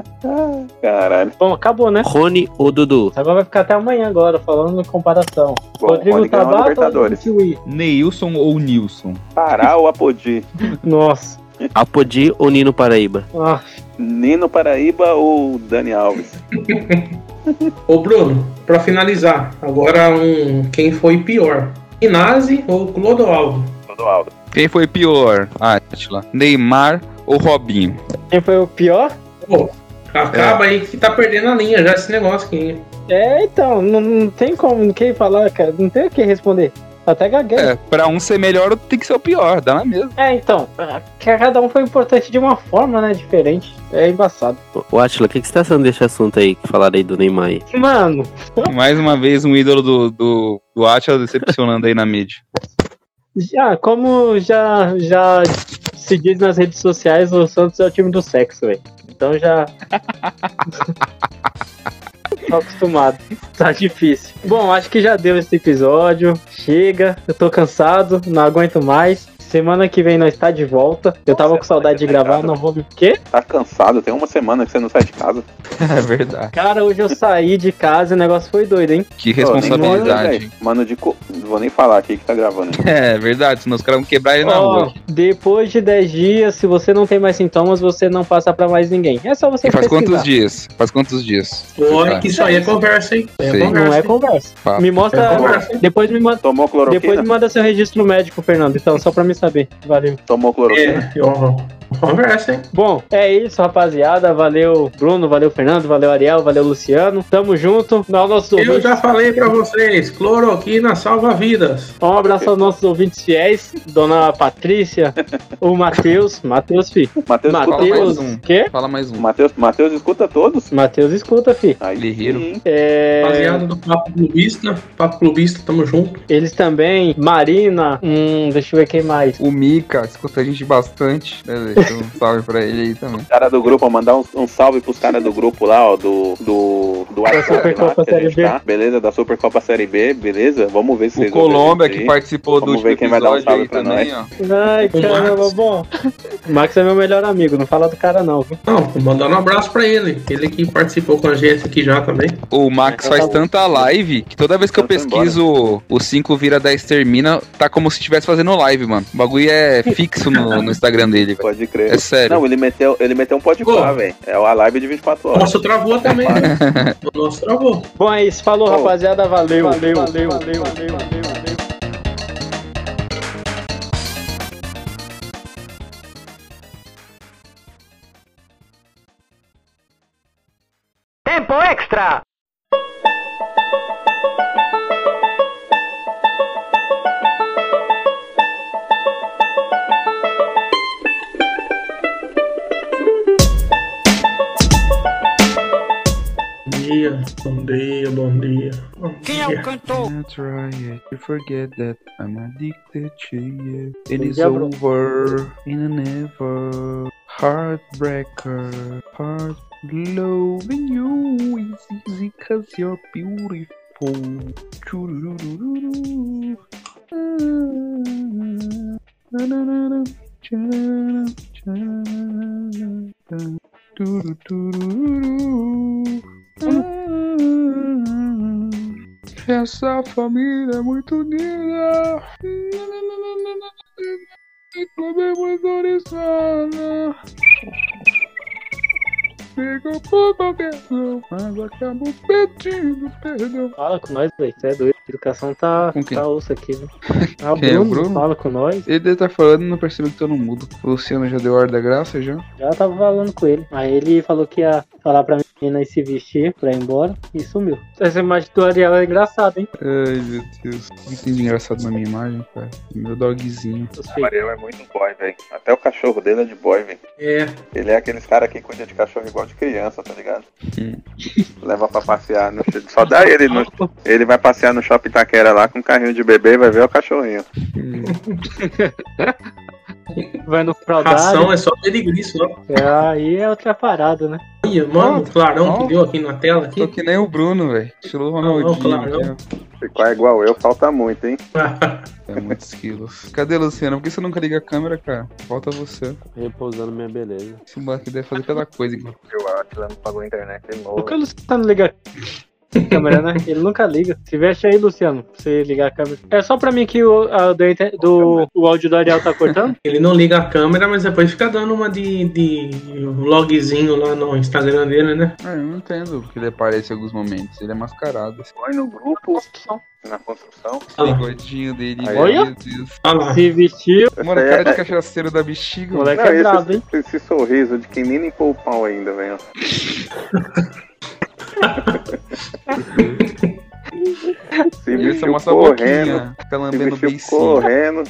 Caralho. Bom, acabou, né? Rony ou Dudu? Agora vai ficar até amanhã agora, falando em comparação. Bom, Rodrigo Tabata ou. Kiwi? Neilson ou Nilson? Pará ou Apodi? Nossa. Apodi ou Nino Paraíba? Ah, Nino Paraíba ou Dani Alves? Ô Bruno, pra finalizar, agora um quem foi pior? Inazzi ou Clodoaldo? Clodoaldo. Quem foi pior? Atila. Neymar ou Robinho? quem foi o pior? Pô, acaba aí que tá perdendo a linha já esse negócio aqui. É, então, não, não tem como ninguém falar, cara. Não tem o que responder. Até gaguei. É, pra um ser melhor, tem que ser o pior, dá na mesma. É, então, que cada um foi importante de uma forma, né, diferente. É embaçado. Ô, Atila, o que, que você tá achando desse assunto aí que falaram aí do Neymar aí? Mano, Mais uma vez, um ídolo do, do, do Atila decepcionando aí na mídia. já, como já, já se diz nas redes sociais, o Santos é o time do sexo, velho. Então já. Tô acostumado. Tá difícil. Bom, acho que já deu esse episódio. Chega, eu tô cansado, não aguento mais. Semana que vem nós tá de volta. Eu tava com saudade de gravar, não vou me. Quê? Tá cansado? Tem uma semana que você não sai de casa. É verdade. Cara, hoje eu saí de casa e o negócio foi doido, hein? Que responsabilidade. velho. Mano de co... Não vou nem falar aqui que tá gravando. É verdade, senão os caras vão quebrar ele na Ó, rua. depois de 10 dias, se você não tem mais sintomas, você não passa pra mais ninguém. É só você E faz pesquisar. quantos dias? Faz quantos dias? Olha Tá. que isso aí é conversa, hein? É conversa. Não é conversa. Me É mostra. conversa, hein? Depois me manda. Tomou cloroquina? Depois me manda seu registro médico, Fernando. Então, só pra me saber. Valeu. Tomou cloroquina? É, eu- conversa, hein? Bom, é isso, rapaziada. Valeu, Bruno. Valeu, Fernando. Valeu, Ariel. Valeu, Luciano. Tamo junto. Aos nossos Eu ouvintes. já falei pra vocês, cloroquina salva vidas. Um abraço aos nossos ouvintes fiéis. Dona Patrícia. o Matheus. Matheus, fi. Matheus Matheus. um. Quê? Fala mais um. Matheus, Matheus escuta todos? Matheus escuta, fi. Aí Guerreiro. É... Rapaziada do Papo Clubista, Papo Clubista, tamo junto. Eles também, Marina, hum, deixa eu ver quem mais. O Mika, escuta a gente bastante. né, velho? Um salve pra ele aí também. Cara do grupo, mandar um, um salve pros caras do grupo lá, ó, do. do. do WhatsApp lá, Supercopa Série B. tá, beleza? Da Supercopa Série B, beleza? Vamos ver se O Colômbia, que participou do Vamos último quem vai dar um salve aí também, ó. Ai, caramba, bom. O Max é meu melhor amigo, não fala do cara não, viu? Não, mandando um abraço pra ele. Ele que participou com a gente aqui já também. O Max É, faz tá tanta live que toda vez que eu Então pesquiso o 5 vira 10 termina, tá como se estivesse fazendo live, mano. O bagulho é fixo no, no Instagram dele. Pode crer. É sério. Não, ele meteu, ele meteu um pode pá, velho. É a live de 24 O horas. nosso travou também, né? O nosso travou. Bom, é isso. Falou, Pô. rapaziada. Valeu, valeu, valeu, valeu, valeu, valeu, valeu. Tempo extra! Dia, bom dia, bom dia. Bom Quem é o dia. cantor? I try it to forget that I'm addicted to you. It Bom is dia, bro. over in a never heartbreaker. Heart loving you is easy cause you're beautiful. Chururururu. Ah, na-na-na-na, cha-na-na-na, cha-na-na-na, tururururu. Ah, Essa família é muito unida. Muito organizada. Fica por qualquer mas acabo pedindo perdão. Fala com nós, velho. Você é doido. A educação tá, Com quem? tá osso aqui, né? Ah, o Quem é o Bruno, Bruno? fala com nós. Ele deve estar falando e não percebeu que tô no mudo. O Luciano já deu ordem da graça já? Já tava falando com ele. Aí ele falou que ia falar pra menina ir se vestir pra ir embora e sumiu. Essa imagem do Ariel é engraçada, hein? Ai meu Deus. O que tem de engraçado na minha imagem, cara? Meu dogzinho. O. Ariel é muito boy, velho. Até o cachorro dele é de boy, velho. É, Ele é aqueles cara que cuida de cachorro igual de criança, tá ligado? Hum. Leva pra passear no. Só dá ele no... Ele vai passear no shopping Taquera lá com um carrinho de bebê e vai ver o cachorrinho. Vai no ração fraudário. é só pedigree só. É, aí é outra parada, né? Olha, mano, o clarão que deu aqui na tela Tô aqui. que nem o Bruno, velho. Estilo Ronaldinho. claro. aqui, ó. Ficar igual eu, falta muito, hein? É muitos quilos. Cadê, Luciano? Por que você nunca liga a câmera, cara? Falta você. Repousando minha beleza. Esse moleque deve fazer cada coisa. aqui. Eu acho que não pagou a internet de Por que o Luciano liga a câmera, né? Ele nunca liga. Se veste aí, Luciano, pra você ligar a câmera. É só pra mim que o, a, do, do- o áudio do Ariel tá cortando? Ele não liga a câmera, mas depois fica dando uma de, de vlogzinho lá no Instagram dele, né? Ah, eu não entendo porque ele aparece em alguns momentos. Ele é mascarado. Põe no grupo, na construção. Ah bigodinho dele, Aí, olha. meu Deus. Se vestiu, Mano, cara aí de é- cachaceiro da bexiga. moleque Não, é brabo, hein? esse, esse sorriso de quem nem limpou o pau ainda, velho. Se Isso vestiu mostra a correndo, se lambendo beicinho. correndo.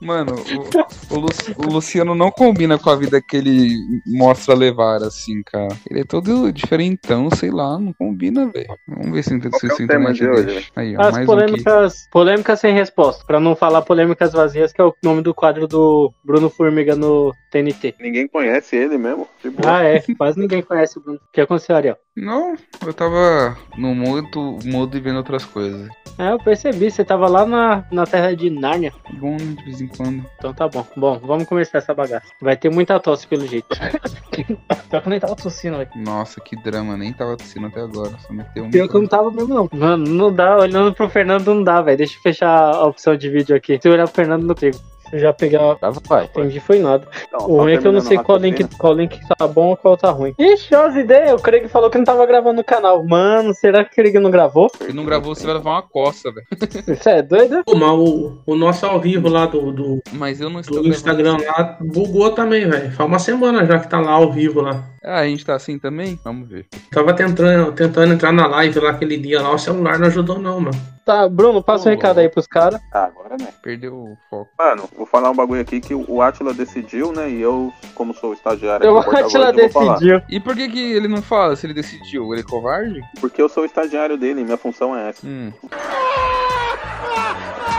Mano, o, o Lu- o Luciano não combina com a vida que ele mostra levar, assim, cara. Ele é todo diferentão, sei lá, não combina, velho. Vamos ver se, é o se tema internet de hoje. Aí, ó, As mais um polêmicas, polêmicas sem resposta. Pra não falar polêmicas vazias, que é o nome do quadro do Bruno Formiga no TNT. Ninguém conhece ele mesmo. Ah, é. Quase ninguém conhece o Bruno. O que aconteceu, Ariel? Não, eu tava no mudo, mudo e vendo outras coisas. É, eu percebi. Você tava lá na, na terra de Nárnia. Bom, de vez em quando. Então tá bom. Bom, vamos começar essa bagaça. Vai ter muita tosse pelo jeito. Pior que eu nem tava tossindo, velho. Nossa, que drama, nem tava tossindo até agora. Só meteu um. Pior que eu não tava mesmo, não. Mano, não dá. Olhando pro Fernando, não dá, velho. Deixa eu fechar a opção de vídeo aqui. Se eu olhar pro Fernando, não consigo. Já pegar. Tá, vai. Entendi, foi nada. Então, O ruim é que eu não sei o qual link, qual link tá bom ou qual tá ruim. Ixi, olha as ideias. O Craig falou que não tava gravando no canal. Mano, será que o Craig não gravou? Ele não gravou, você vai levar uma coça, velho. Isso é doido? Pô, mas o, o nosso ao vivo lá do, do, Mas eu não estou do. Instagram lá bugou também, velho. Faz uma semana já que tá lá ao vivo lá. Ah, a gente tá assim também? Vamos ver. Tava tentando, tentando entrar na live lá aquele dia lá, o celular não ajudou não, mano. Tá, Bruno, passa o um recado aí pros caras. Tá, agora né. Perdeu o foco. Mano, vou falar um bagulho aqui que o Atila decidiu, né? E eu, como sou estagiário o Atila decidiu. E por que, que ele não fala se ele decidiu? Ele é covarde? Porque eu sou estagiário dele, minha função é essa. Hum. Ah, ah, ah,